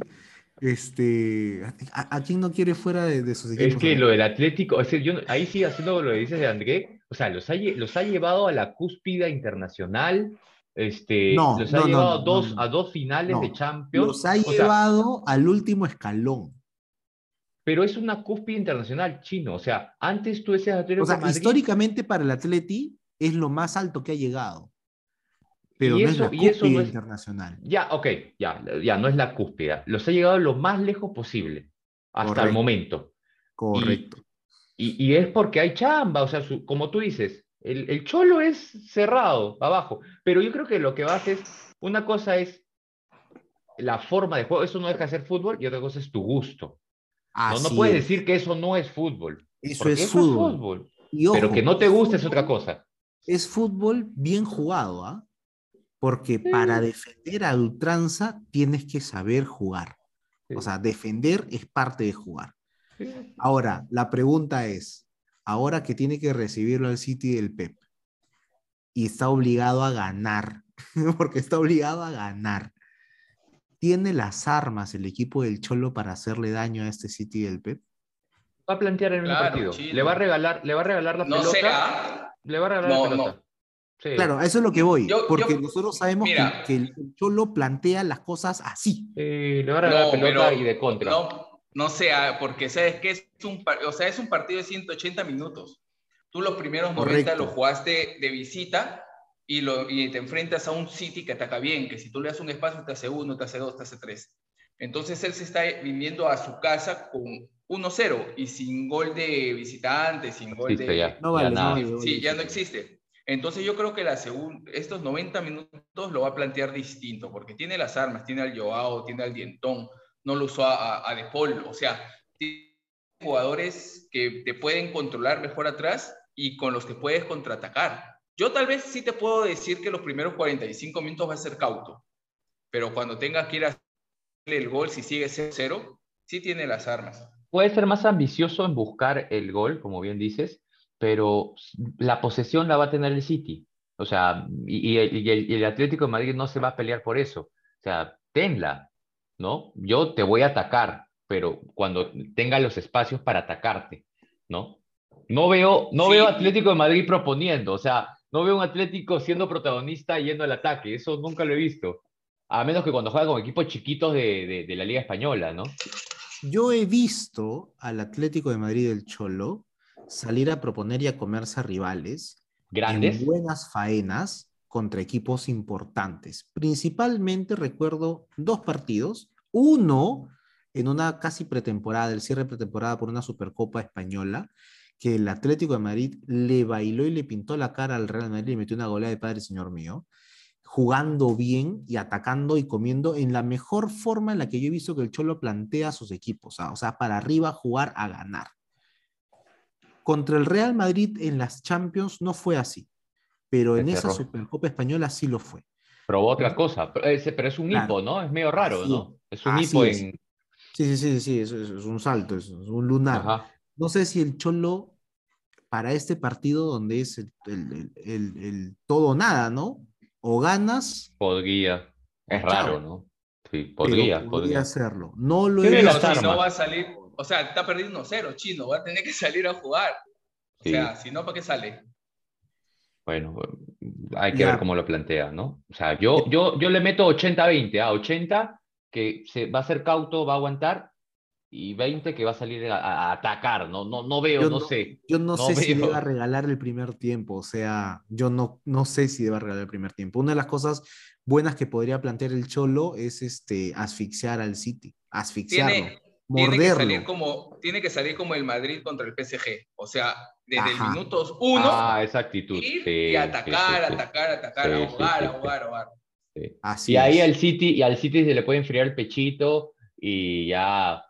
Este, ¿a, a quién no quiere fuera de, de sus Es equipos? que André? lo del Atlético, es decir, yo, no- ahí sí haciendo lo que dices de André, o sea, los ha, lle- los ha llevado a la cúspide internacional, este, No, los ha no, llevado no, dos, a dos finales de Champions, Los ha sea, llevado al último escalón. pero es una cúspide internacional chino, o sea, antes tú decías Atlético O sea, Madrid, históricamente para el Atleti es lo más alto que ha llegado. Pero Y no es eso- la y eso cúspide no es- internacional. ya, ok, ya, ya, no es la cúspide, los ha llegado lo más lejos posible, hasta el momento. Correcto. Y, y es porque hay chamba, o sea, su- como tú dices, el, el cholo es cerrado abajo, pero yo creo que lo que vas es, una cosa es la forma de juego, eso no deja de ser fútbol, y otra cosa es tu gusto. No, no puedes es. decir que eso no es fútbol, Eso es eso fútbol. es fútbol, Y pero que no te guste es otra cosa. Es fútbol bien jugado, ¿ah? Porque para defender a ultranza tienes que saber jugar. O sea, defender es parte de jugar. Ahora, la pregunta es, ahora que tiene que recibirlo al City del Pep y está obligado a ganar, porque está obligado a ganar, ¿tiene las armas el equipo del Cholo para hacerle daño a este City del Pep? Va a plantear en un Claro, partido, le va a regalar, le va a regalar la No pelota, ¿ah? Le va a regalar No, la pelota. no. Sí. Claro, a eso es lo que voy, Yo- porque yo- nosotros sabemos que- mira. que, el Cholo plantea las cosas así. Sí, le va a regalar No, la pelota pero y de contra. No, no sea, porque sabes que es un, o sea, es un partido de 180 minutos. Tú los primeros 90 Correcto. los jugaste de visita y, lo, y te enfrentas a un City que ataca bien, que si tú le das un espacio te hace uno, te hace dos, te hace tres. Entonces él se está viniendo a su casa con 1-0 y sin gol de visitante, sin gol Existe de... ya, No ya vale, no nada. Sí, ya no existe. Entonces yo creo que la segun- estos 90 minutos lo va a plantear distinto, porque tiene las armas, tiene al Joao, tiene al Dientón, no lo usó a, a, a De Paul, o sea, tiene jugadores que te pueden controlar mejor atrás y con los que puedes contraatacar. Yo tal vez sí te puedo decir que los primeros 45 minutos va a ser cauto, pero cuando tengas que ir a el gol, si sigue 0-0, sí tiene las armas. puede ser más ambicioso en buscar el gol, como bien dices, pero la posesión la va a tener el City. O sea, y, y el, y el- y el Atlético de Madrid no se va a pelear por eso. O sea, tenla, ¿no? Yo te voy a atacar, pero cuando tenga los espacios para atacarte, ¿no? No veo, no Sí. veo Atlético de Madrid proponiendo, o sea, no veo un Atlético siendo protagonista yendo al ataque, eso nunca lo he visto. A menos que cuando juega con equipos chiquitos de, de- de la Liga Española, ¿no? Yo he visto al Atlético de Madrid del Cholo salir a proponer y a comerse a rivales Grandes. en buenas faenas contra equipos importantes. Principalmente recuerdo dos partidos, uno en una casi pretemporada, el cierre pretemporada por una Supercopa española, que el Atlético de Madrid le bailó y le pintó la cara al Real Madrid y metió una goleada de padre señor mío, jugando bien y atacando y comiendo en la mejor forma en la que yo he visto que el Cholo plantea a sus equipos, o sea, para arriba jugar a ganar. Contra el Real Madrid en las Champions no fue así, pero en esa. Supercopa española sí lo fue. Probó otra cosa, pero es, un Claro. hipo, ¿no? Es medio raro, Así ¿no? Es un hipo es. en... Sí, sí, sí, sí, es, es- un salto, es, un lunar. Ajá. No sé si el Cholo, para este partido donde es el, el- el- el- el todo o nada, ¿no? O ganas, Podría. Es Chao. raro, ¿no? Sí, pero podría, podría podría. hacerlo. No lo he visto. si no va a salir, o sea, está perdiendo 1-0, chino, va a tener que salir a jugar. O Sí. sea, si no, ¿para qué sale? Bueno, hay que Ya. ver cómo lo plantea, ¿no? O sea, yo, yo, yo le meto 80-20, a 80 que se va a ser cauto, va a aguantar, y 20 que va a salir a, a atacar, ¿no? No, no veo, no, no- sé. Yo no, No sé si veo. deba regalar el primer tiempo, o sea, yo no, no sé si deba regalar el primer tiempo. Una de las cosas buenas que podría plantear el Cholo es este, asfixiar al City, asfixiarlo, Tiene, tiene que morderlo. salir como tiene que salir como el Madrid contra el PSG. O sea, desde Ajá. el minutos uno Ah, esa actitud. ir sí, y atacar, sí, sí. atacar, atacar, Sí, a sí, jugar, sí, a sí. jugar, a jugar. Así Y ahí al City, y al City se le puede enfriar el pechito y ya,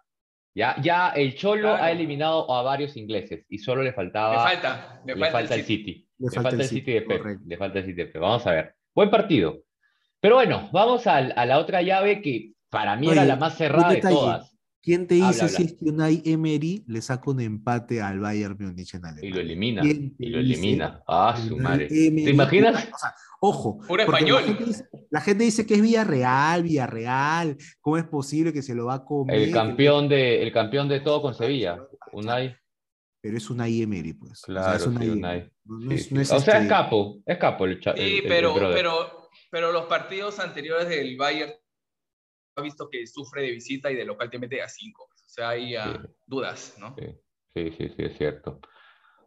ya, ya el Cholo Claro. ha eliminado a varios ingleses y solo le faltaba, Le falta, le, le falta, falta el City. City. Le Le falta falta el City, City de Pep. correcto. Le falta el City de Pep. Vamos a ver. Buen partido. Pero bueno, vamos a, la otra llave que para mí era la más cerrada de todas. ¿Quién te Habla, dice habla. si es que Unai Emery le saca un empate al Bayern Múnich en Y lo Alemania? elimina. ¿Quién te Y lo elimina. Ah, su madre. Emery- ¿Te imaginas? O sea, ojo, Puro español. La gente, dice, la gente dice que es Villarreal, Villarreal. ¿Cómo es posible que se lo va a comer? El campeón de, el campeón de todo con Sevilla. Unai. Pero es Unai Emery, pues. O sea, Claro, es sí, Unai. No, Sí, es- sí. no es o sea, es este- capo. Es capo el, el- Sí, el pero, pero, pero los partidos anteriores del Bayern ha visto que sufre de visita y de local te mete a 5. O sea, hay dudas, ¿no? Sí, sí, sí, sí, es cierto.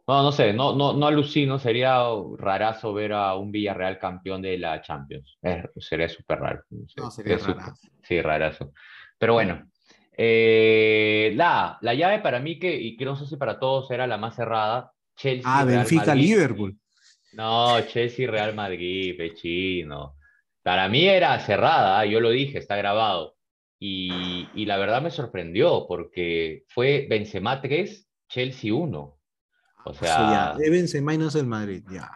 No, no sé, no, no, no alucino, sería rarazo ver a un Villarreal campeón de la Champions. Es- sería súper raro. no sería es rarazo. Sí, rarazo. Pero bueno, eh, la, la llave para mí, que, y que no sé si para todos era la más cerrada, Chelsea. Ah, Benfica, Madrid. Liverpool. No, Chelsea, Real Madrid, pechino. Para mí era cerrada, yo lo dije, está grabado. Y, y la verdad me sorprendió porque fue Benzema 3, Chelsea 1. O Eso ya, sea, es Benzema y no es el Madrid, ya.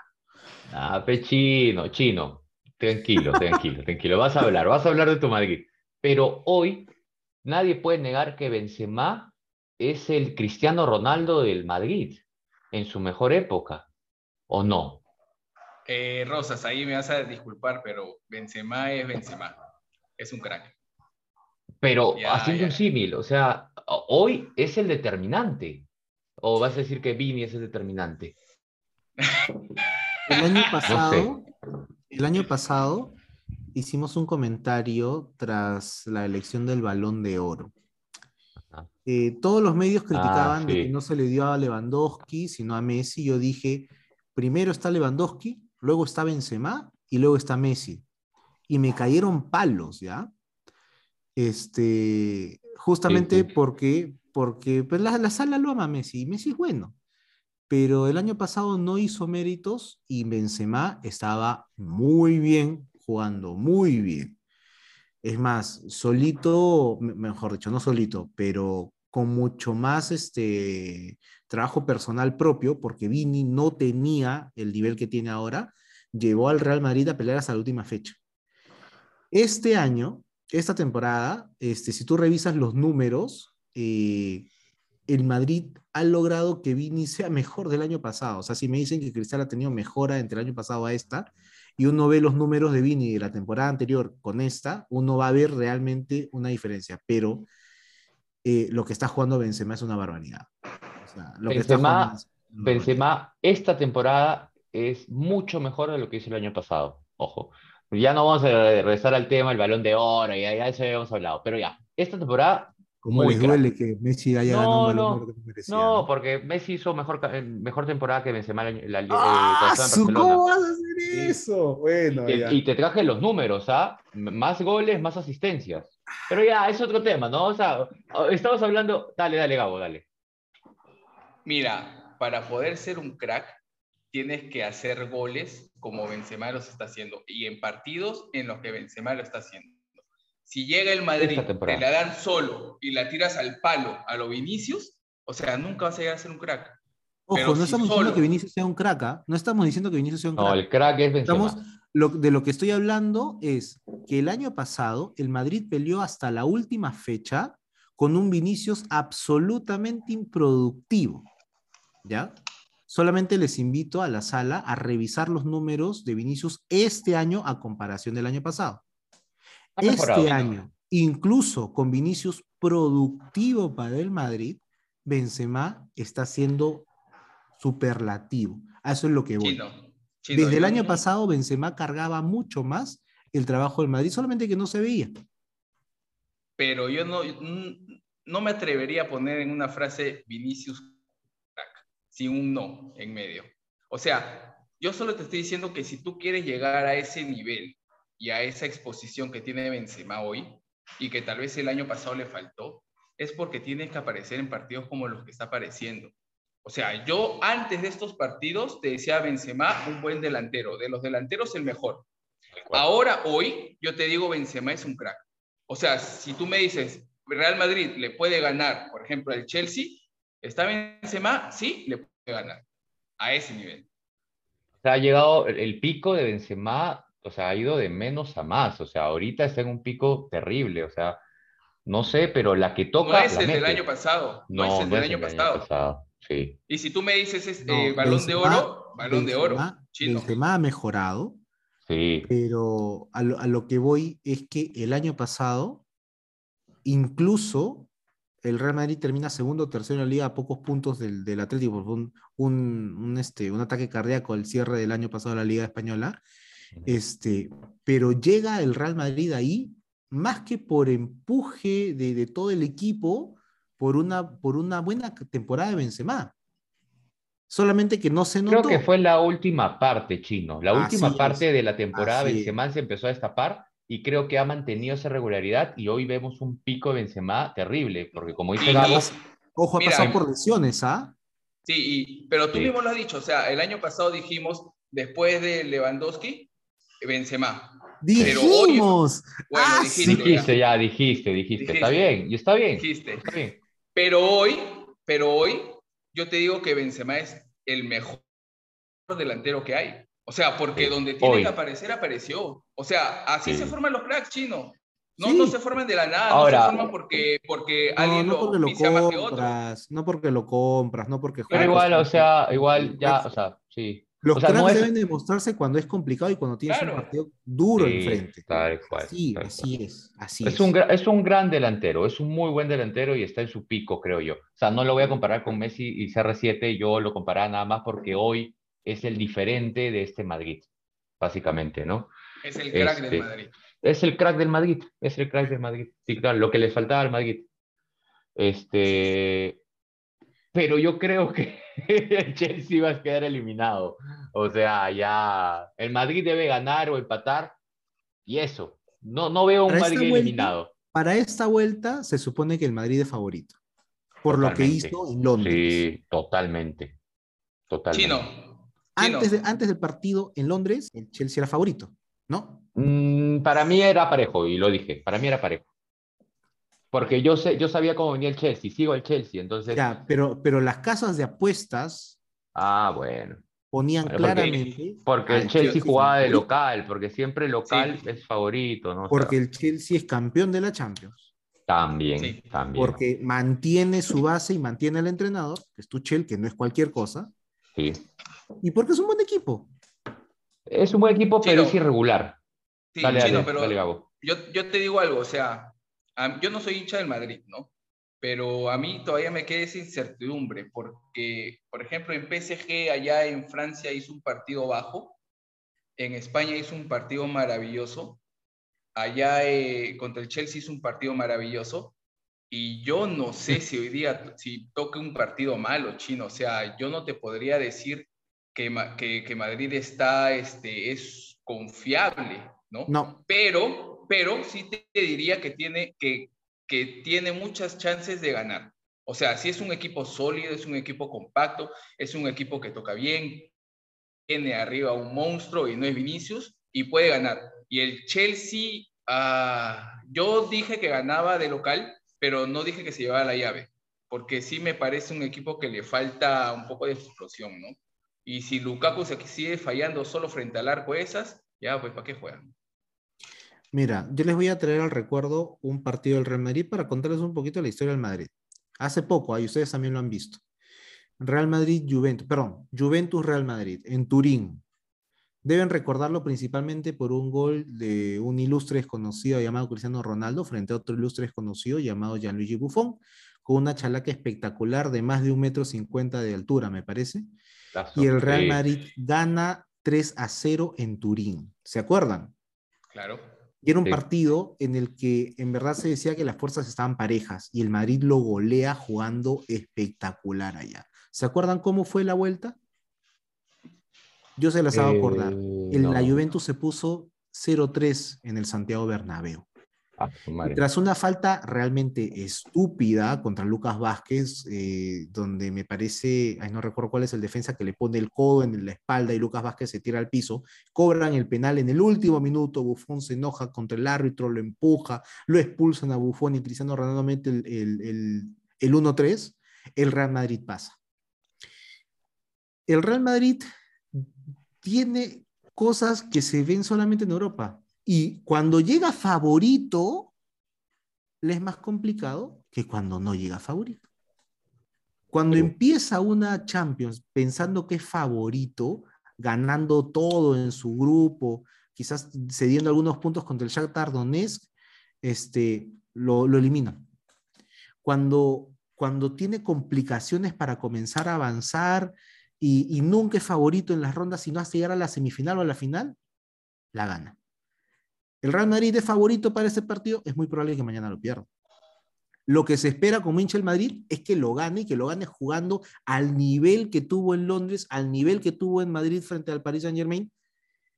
ah, pechino, chino. Tranquilo, tranquilo, tranquilo. Vas a hablar, vas a hablar de tu Madrid. Pero hoy nadie puede negar que Benzema es el Cristiano Ronaldo del Madrid en su mejor época. ¿O no? Eh, Rosas, ahí me vas a disculpar, pero Benzema es Benzema. Es un crack. Pero Ya, haciendo ya. un símil, o sea, hoy es el determinante. ¿O vas a decir que Vini es el determinante? El año pasado, el año pasado hicimos un comentario tras la elección del Balón de Oro. Ajá. Eh, todos los medios criticaban de sí. que no se le dio a Lewandowski, sino a Messi. Yo dije, primero está Lewandowski, luego está Benzema y luego está Messi. Y me cayeron palos, ¿ya? Este, justamente Sí, sí. porque, porque pues, la, la sala lo ama a Messi y Messi es bueno pero el año pasado no hizo méritos y Benzema estaba muy bien jugando, muy bien. Es más, solito, me- mejor dicho, no solito, pero con mucho más este, trabajo personal propio, porque Vini no tenía el nivel que tiene ahora, llevó al Real Madrid a pelear hasta la última fecha. Este año, esta temporada, este, si tú revisas los números, eh, el Madrid ha logrado que Vini sea mejor del año pasado. O sea, si me dicen que Cristal ha tenido mejora entre el año pasado a esta, y uno ve los números de Vini de la temporada anterior con esta, uno va a ver realmente una diferencia. Pero eh, lo que está jugando Benzema es una barbaridad. O sea, lo que está Benzema- es. Benzema, esta temporada es mucho mejor de lo que hizo el año pasado. Ojo. Ya no vamos a regresar al tema, el balón de oro, ya, ya eso ya hemos hablado. Pero ya, esta temporada, ¿Cómo muy les crack. duele que Messi haya No, ganado un balón no, que merecía? Porque Messi hizo mejor, eh, mejor temporada que Benzema el año- la, eh, ¡Ah, su- Barcelona. ¿Cómo vas a hacer eso? Bueno, Y ya. y te traje los números, ¿ah? Más goles, más asistencias. Pero ya, es otro tema, ¿no? O sea, estamos hablando. Dale, dale, Gabo, dale. Mira, para poder ser un crack, tienes que hacer goles como Benzema los está haciendo y en partidos en los que Benzema lo está haciendo. Si llega el Madrid, te la dan solo y la tiras al palo a los Vinicius, o sea, nunca vas a llegar a ser un crack. Ojo, pero no si estamos solo- diciendo que Vinicius sea un crack, ¿ah? No estamos diciendo que Vinicius sea un No, crack. el crack es Benzema. Estamos, lo, de lo que estoy hablando es que el año pasado el Madrid peleó hasta la última fecha con un Vinicius absolutamente improductivo. ¿Ya? Solamente les invito a la sala a revisar los números de Vinicius este año a comparación del año pasado. Este año, incluso con Vinicius productivo para el Madrid, Benzema está siendo superlativo. A eso es lo que voy. Desde el año pasado, Benzema cargaba mucho más el trabajo del Madrid, solamente que no se veía. Pero yo no, no me atrevería a poner en una frase Vinicius sin un no en medio. O sea, yo solo te estoy diciendo que si tú quieres llegar a ese nivel y a esa exposición que tiene Benzema hoy, y que tal vez el año pasado le faltó, es porque tienes que aparecer en partidos como los que está apareciendo. O sea, yo antes de estos partidos te decía Benzema un buen delantero, de los delanteros el mejor. Ahora, hoy, yo te digo Benzema es un crack. O sea, si tú me dices, Real Madrid le puede ganar, por ejemplo, al Chelsea, ¿está Benzema? Sí, le puede ganar. A ese nivel. O sea, ha llegado el, el pico de Benzema, o sea, ha ido de menos a más. O sea, ahorita está en un pico terrible. O sea, No sé, pero la que toca. No es el del año pasado. No, No, es el no del es año pasado. Sí. Y si tú me dices es, No, eh, balón de oro, balón de oro. Chino. Benzema ha mejorado, Sí. pero a lo, a lo que voy es que el año pasado, incluso el Real Madrid termina segundo o tercero en la liga a pocos puntos del, del Atlético, por un, un, un, este, un ataque cardíaco al cierre del año pasado de la Liga Española. Este, pero llega el Real Madrid ahí más que por empuje de, de todo el equipo, por una, por una buena temporada de Benzema. Solamente que no se Creo notó. que fue la última parte, Chino. La Así última es. parte de la temporada Así es. Benzema se empezó a destapar y creo que ha mantenido esa regularidad y hoy vemos un pico de Benzema terrible, porque como dice Gabo, Ojo, ha Mira, pasado por lesiones, ¿ah? Sí, y- pero tú Sí. mismo lo has dicho. O sea, el año pasado dijimos, después de Lewandowski, Benzema. Pero hoy- Dijimos. Bueno, Ah, dijiste, sí. dijiste ya, dijiste, dijiste, está Dijiste. bien, y está bien, Dijiste. está bien. Pero hoy, pero hoy, yo te digo que Benzema es el mejor delantero que hay. O sea, porque Sí, donde tiene hoy. que aparecer, apareció. O sea, así Sí. se forman los cracks chinos. No, Sí. no se forman de la nada, Ahora- no se forman porque, porque No, alguien no lo porque lo auspicia más que otro. compras, no porque lo compras, no porque Pero juega igual, o sea, igual ya, o sea, sí. Los o sea, no cracks es- deben demostrarse cuando es complicado y cuando tienes Claro. un partido duro Sí, enfrente. tal cual, Así, tal así es, así Es es. un, es un gran delantero, es un muy buen delantero y está en su pico, creo yo. O sea, no lo voy a comparar con Messi y CR7, yo lo comparaba nada más porque hoy es el diferente de este Madrid, básicamente, ¿no? Es el crack Este, del Madrid. Es el crack del Madrid, es el crack del Madrid. Sí, claro, lo que le faltaba al Madrid. Este, pero yo creo que Chelsea va a quedar eliminado. O sea, ya el Madrid debe ganar o empatar y eso. No, no veo un Para Madrid vuelta, eliminado. Para esta vuelta se supone que el Madrid es favorito. Por lo que hizo en Londres. Sí, totalmente. Totalmente. Chino. Antes, de- antes del partido en Londres, el Chelsea era favorito, ¿no? Mm, para mí era parejo, y lo dije, para mí era parejo. Porque yo, sé, yo sabía cómo venía el Chelsea, sigo el Chelsea, entonces... Ya, pero, pero las casas de apuestas Ah, bueno. ponían Bueno, porque- claramente. Porque el Chelsea Chelsea jugaba de local, porque siempre local Sí. es favorito, ¿no? O sea, Porque el Chelsea es campeón de la Champions. También, Sí. también. Porque mantiene su base y mantiene al entrenador, que es Tuchel, que no es cualquier cosa. Sí. Y porque es un buen equipo. Es un buen equipo, pero Chino. es irregular. Sí, dale, Chino, dale, pero dale, Gabo. yo, yo te digo algo, o sea, a- yo no soy hincha del Madrid, ¿no? Pero a mí todavía me queda esa incertidumbre, porque, por ejemplo, en PSG allá en Francia hizo un partido bajo, en España hizo un partido maravilloso, allá eh, contra el Chelsea hizo un partido maravilloso, y yo no sé si hoy día, si toque un partido malo, chino, o sea, yo no te podría decir que, que, que Madrid está, este, es confiable, ¿no? No, pero, pero sí te diría que tiene, que, que tiene muchas chances de ganar. O sea, si es un equipo sólido, es un equipo compacto, es un equipo que toca bien, tiene arriba un monstruo y no es Vinicius, y puede ganar. Y el Chelsea, ah, yo dije que ganaba de local, pero no dije que se llevaba la llave, porque sí me parece un equipo que le falta un poco de explosión, ¿no? Y si Lukaku se sigue fallando solo frente al arco esas, ya, pues, ¿para qué juegan? Mira, yo les voy a traer al recuerdo un partido del Real Madrid para contarles un poquito la historia del Madrid. Hace poco, ahí ustedes también lo han visto. Real Madrid, Juventus, perdón, Juventus Real Madrid, en Turín. Deben recordarlo principalmente por un gol de un ilustre desconocido llamado Cristiano Ronaldo frente a otro ilustre desconocido llamado Gianluigi Buffon, con una chalaca espectacular de más de un metro cincuenta de altura, me parece. Y el Real. Madrid gana 3 a 0 en Turín. ¿Se acuerdan? Claro. Y era un Sí. partido en el que en verdad se decía que las fuerzas estaban parejas y el Madrid lo golea jugando espectacular allá. ¿Se acuerdan cómo fue la vuelta? Yo se las hago acordar. Eh, En no. la Juventus se puso 0-3 en el Santiago Bernabéu. Ah. Tras una falta realmente estúpida contra Lucas Vázquez, eh, donde me parece, ay, no recuerdo cuál es el defensa que le pone el codo en la espalda y Lucas Vázquez se tira al piso, cobran el penal en el último minuto, Bufón se enoja contra el árbitro, lo empuja, lo expulsan a Bufón y Cristiano Ronaldo mete el, el, el, el 1-3, el Real Madrid pasa. El Real Madrid tiene cosas que se ven solamente en Europa. Y cuando llega favorito, le es más complicado que cuando no llega favorito. Cuando Sí. empieza una Champions pensando que es favorito, ganando todo en su grupo, quizás cediendo algunos puntos contra el Shakhtar Donetsk, este, lo, lo eliminan. Cuando, cuando tiene complicaciones para comenzar a avanzar y, y nunca es favorito en las rondas, sino hasta llegar a la semifinal o a la final, la gana. El Real Madrid es favorito para ese partido, es muy probable que mañana lo pierda. Lo que se espera como hincha el Madrid es que lo gane y que lo gane jugando al nivel que tuvo en Londres, al nivel que tuvo en Madrid frente al Paris Saint Germain.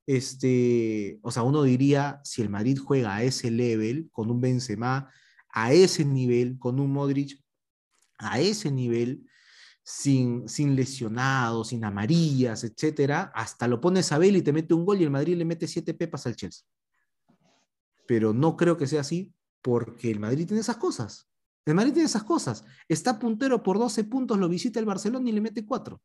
Este, o sea, uno diría, si el Madrid juega a ese level, con un Benzema, a ese nivel, con un Modric, a ese nivel, sin, sin lesionados, sin amarillas, etcétera, hasta lo pones a y te mete un gol y el Madrid le mete siete pepas al Chelsea. Pero no creo que sea así porque el Madrid tiene esas cosas. El Madrid tiene esas cosas. Está puntero por 12 puntos, lo visita el Barcelona y le mete 4.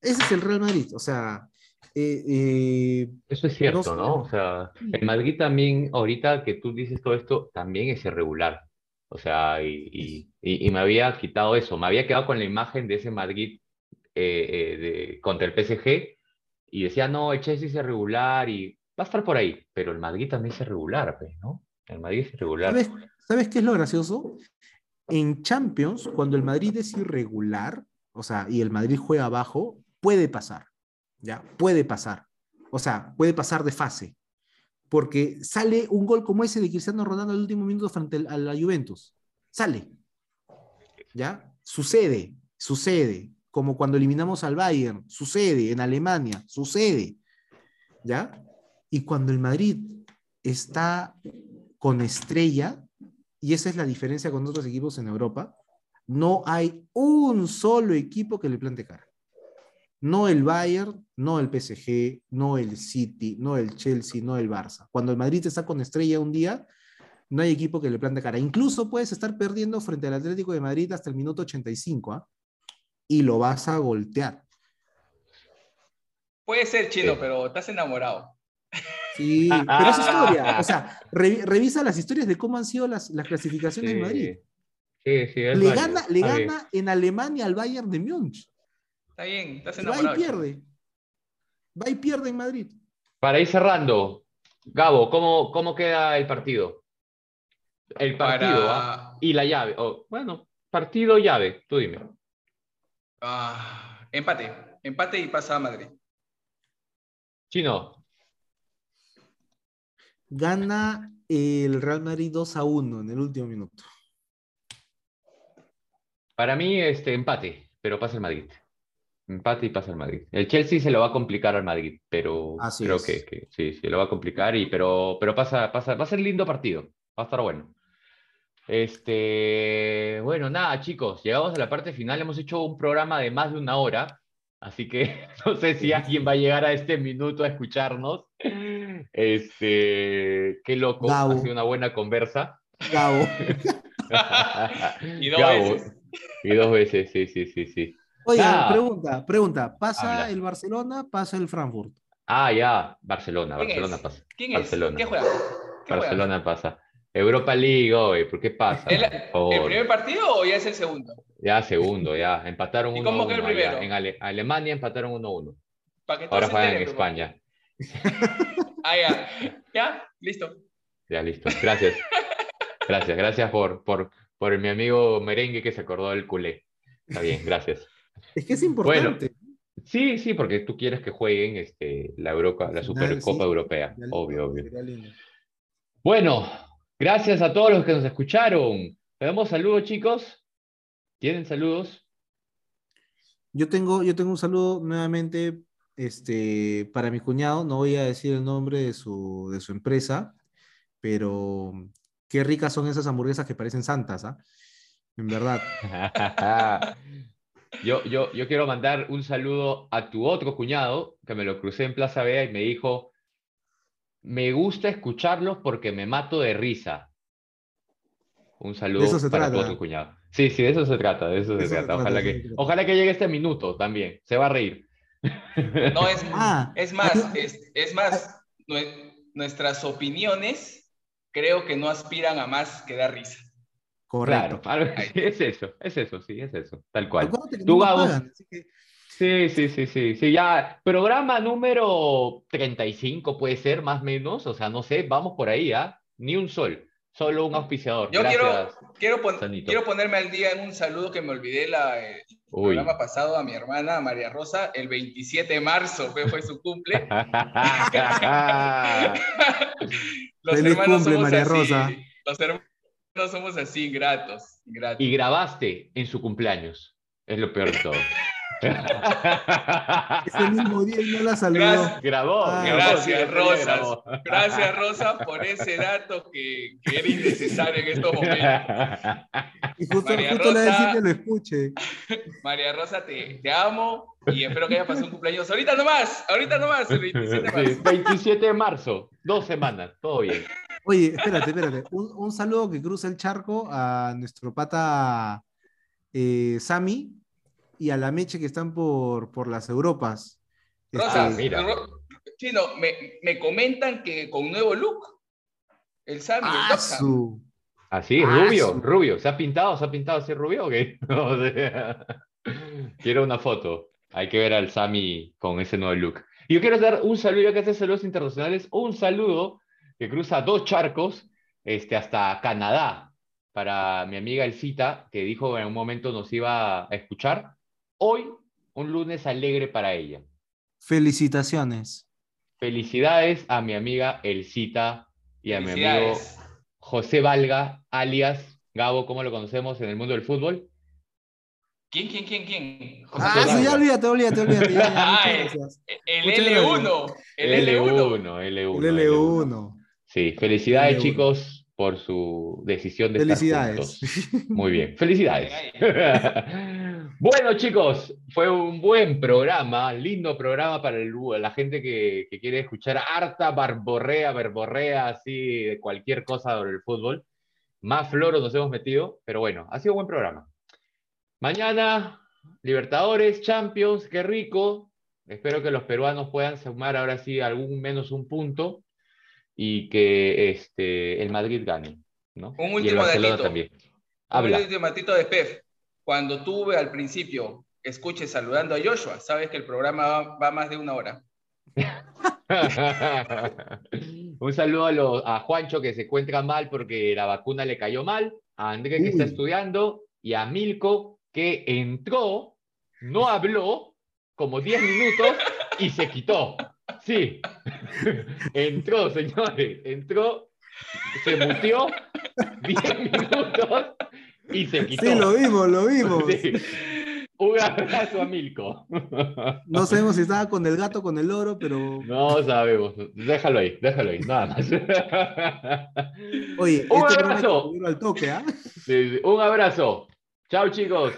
Ese es el Real Madrid. O sea, eh, eh, Eso es cierto. ¿no? O sea, el Madrid también, ahorita que tú dices todo esto, también es irregular. O sea, y, y- y- y me había quitado eso, me había quedado con la imagen de ese Madrid eh, eh, de- contra el PSG y decía, no, el Chelsea es irregular y va a estar por ahí, pero el Madrid también es irregular, ¿no? El Madrid es irregular. ¿sabes, ¿sabes qué es lo gracioso? En Champions, cuando el Madrid es irregular, o sea, y el Madrid juega abajo, puede pasar. ¿Ya? Puede pasar. O sea, puede pasar de fase. Porque sale un gol como ese de Cristiano Ronaldo al último minuto frente a la Juventus. Sale. ¿Ya? Sucede, sucede. Como cuando eliminamos al Bayern, sucede en Alemania, sucede. ¿Ya? Y cuando el Madrid está con estrella, y esa es la diferencia con otros equipos en Europa, no hay un solo equipo que le plante cara. No el Bayern, no el PSG, no el City, no el Chelsea, no el Barça. Cuando el Madrid está con estrella un día, no hay equipo que le plante cara. Incluso puedes estar perdiendo frente al Atlético de Madrid hasta el minuto 85, ¿ah? Y lo vas a voltear. Puede ser chino, Sí. pero estás enamorado. Sí, pero es historia. O sea, re- revisa las historias de cómo han sido las, las clasificaciones en Madrid. Sí, sí, es Le gana, le está bien. gana en Alemania al Bayern de Múnich. Está bien, estás Va enamorado. y pierde. Va y pierde en Madrid. Para ir cerrando, Gabo, ¿cómo, cómo queda el partido? El partido Para- ¿ah? y la llave. bueno, partido llave, tú dime. Ah, empate. Empate y pasa a Madrid. Chino, Gana el Real Madrid 2 a 1 en el último minuto. para mí este empate, pero pasa el Madrid. Empate y pasa el Madrid. El Chelsea se lo va a complicar al Madrid, pero Así creo es. que, que sí, sí, lo va a complicar, y, pero, pero pasa, pasa, va a ser lindo partido. Va a estar bueno. Este, bueno, nada, chicos, llegamos a la parte final. Hemos hecho un programa de más de una hora, así que no sé si alguien va a llegar a este minuto a escucharnos. Este, qué loco, Gabo. ha sido una buena conversa. Gabo. Y dos Gabo. veces. Y dos veces, sí, sí, sí, sí. Oye, Nada. pregunta, pregunta. ¿Pasa Habla. el Barcelona? ¿Pasa el Frankfurt? Ah, ya, Barcelona, ¿Quién Barcelona es? pasa. ¿Quién Barcelona. es? ¿Qué juega? ¿Qué Barcelona pasa. Europa League, hoy, ¿por qué pasa? ¿Es la- Por juega? favor. ¿El primer partido o ya es el segundo? Ya segundo, ya. Empataron ¿Y 1-1. cómo quedó el allá. primero? En Ale- Alemania empataron 1-1. Para que todos Ahora juegan en. España. Ah, ya. ¿Ya? Listo. Ya, listo. Gracias. Gracias, gracias por, por, por mi amigo merengue que se acordó del culé. Está bien, gracias. Es que es importante. Sí, sí, porque tú quieres que jueguen este, la, Europa, la Supercopa sí. Europea. Obvio, obvio. Bueno, gracias a todos los que nos escucharon. ¿Le damos saludos, chicos? ¿Tienen saludos? Yo tengo, yo tengo un saludo nuevamente este, para mi cuñado. No voy a decir el nombre de su, de su empresa, pero qué ricas son esas hamburguesas que parecen santas, ¿ah? En verdad. Yo, yo, yo quiero mandar un saludo a tu otro cuñado, que me lo crucé en Plaza Vea y me dijo, me gusta escucharlos porque me mato de risa. Un saludo eso se para tu trata. otro cuñado. Sí, sí, de eso se trata, de eso De se eso se trata. trata, Ojalá que, se trata. ojalá que llegue este minuto también, se va a reír. No, es, Ah, es más, es, es más, nue- nuestras opiniones creo que no aspiran a más que dar risa. Correcto. Claro, es eso, es eso, sí, es eso, tal cual. Tú, Gabo. que- Sí, sí, sí, sí, sí, ya, programa número 35 puede ser, más o menos, o sea, no sé, vamos por ahí, ¿ah? Ni un sol, solo un auspiciador, Yo gracias. Quiero, pon- Sanito. quiero ponerme al día en un saludo que me olvidé la, el Uy. programa pasado a mi hermana María Rosa, el 27 de marzo fue su cumple. Los Feliz hermanos cumple, somos María así, Rosa. Los hermanos somos así, ingratos. ingratos. Y grabaste en su cumpleaños, es lo peor de todo. Ese mismo día y no la saludó. Gracias. Grabó, Ah, grabó, gracias, día Rosas. grabó. Gracias, Rosa, por ese dato que, que era innecesario en estos momentos. Y justo, María justo le voy a decir Rosa. que lo escuche. María Rosa, te, te amo y espero que haya pasado un cumpleaños. Ahorita nomás, ahorita nomás, el 27 de Sí, marzo. 27 de marzo, dos semanas, todo bien. Oye, espérate, espérate. Un, un saludo que cruza el charco a nuestro pata eh, Sami y a la Meche que están por, por las Europas. Rosa, Este, mira. Chino, me, me comentan que con nuevo look, el Sammy, el ¡ah! Así, Ah, rubio, su- rubio. ¿Se ha pintado? ¿Se ha pintado así rubio o qué? O sea, quiero una foto. Hay que ver al Sami con ese nuevo look. Y yo quiero dar un saludo, ya que hace saludos internacionales, un saludo que cruza dos charcos este, hasta Canadá para mi amiga Elcita, que dijo en un momento nos iba a escuchar. Hoy, un lunes alegre para ella. Felicitaciones. Felicidades a mi amiga Elcita y a mi amigo. José Valga, alias Gabo, como lo conocemos en el mundo del fútbol. ¿Quién, quién, quién, quién? José Ah, Valga. sí, ya olvídate, olvídate, olvídate. ya, ya, muchas Ay. gracias. El Muchas L1. El L1. L1, El L1. Sí, felicidades L1. chicos por su decisión de estar Felicidades. juntos. Muy bien, felicidades. bueno chicos, fue un buen programa, lindo programa para el- la gente que, que quiere escuchar harta barborrea, verborrea, así de cualquier cosa sobre el fútbol. Más floros nos hemos metido, pero bueno, ha sido un buen programa. Mañana, Libertadores, Champions, qué rico. Espero que los peruanos puedan sumar ahora sí algún menos un punto y que este, el Madrid gane. ¿no? Un y el último Barcelona también. Un ultimatito de Pef. Cuando tuve al principio, escuche saludando a Joshua, sabes que el programa va, va más de una hora. Un saludo a, los- a Juancho que se encuentra mal porque la vacuna le cayó mal, a André que está Uy. estudiando y a Milko que entró, no habló como 10 minutos y se quitó. Sí, entró, señores, entró, se muteó 10 minutos y se quitó. Sí, lo vimos, lo vimos. Sí. Un abrazo a Milko. No sabemos si estaba con el gato o con el loro, pero. No sabemos. Déjalo ahí, déjalo ahí, nada más. Oye, Un este abrazo. subirlo al toque, ¿ah? Sí, sí. Un abrazo. Chao, chicos.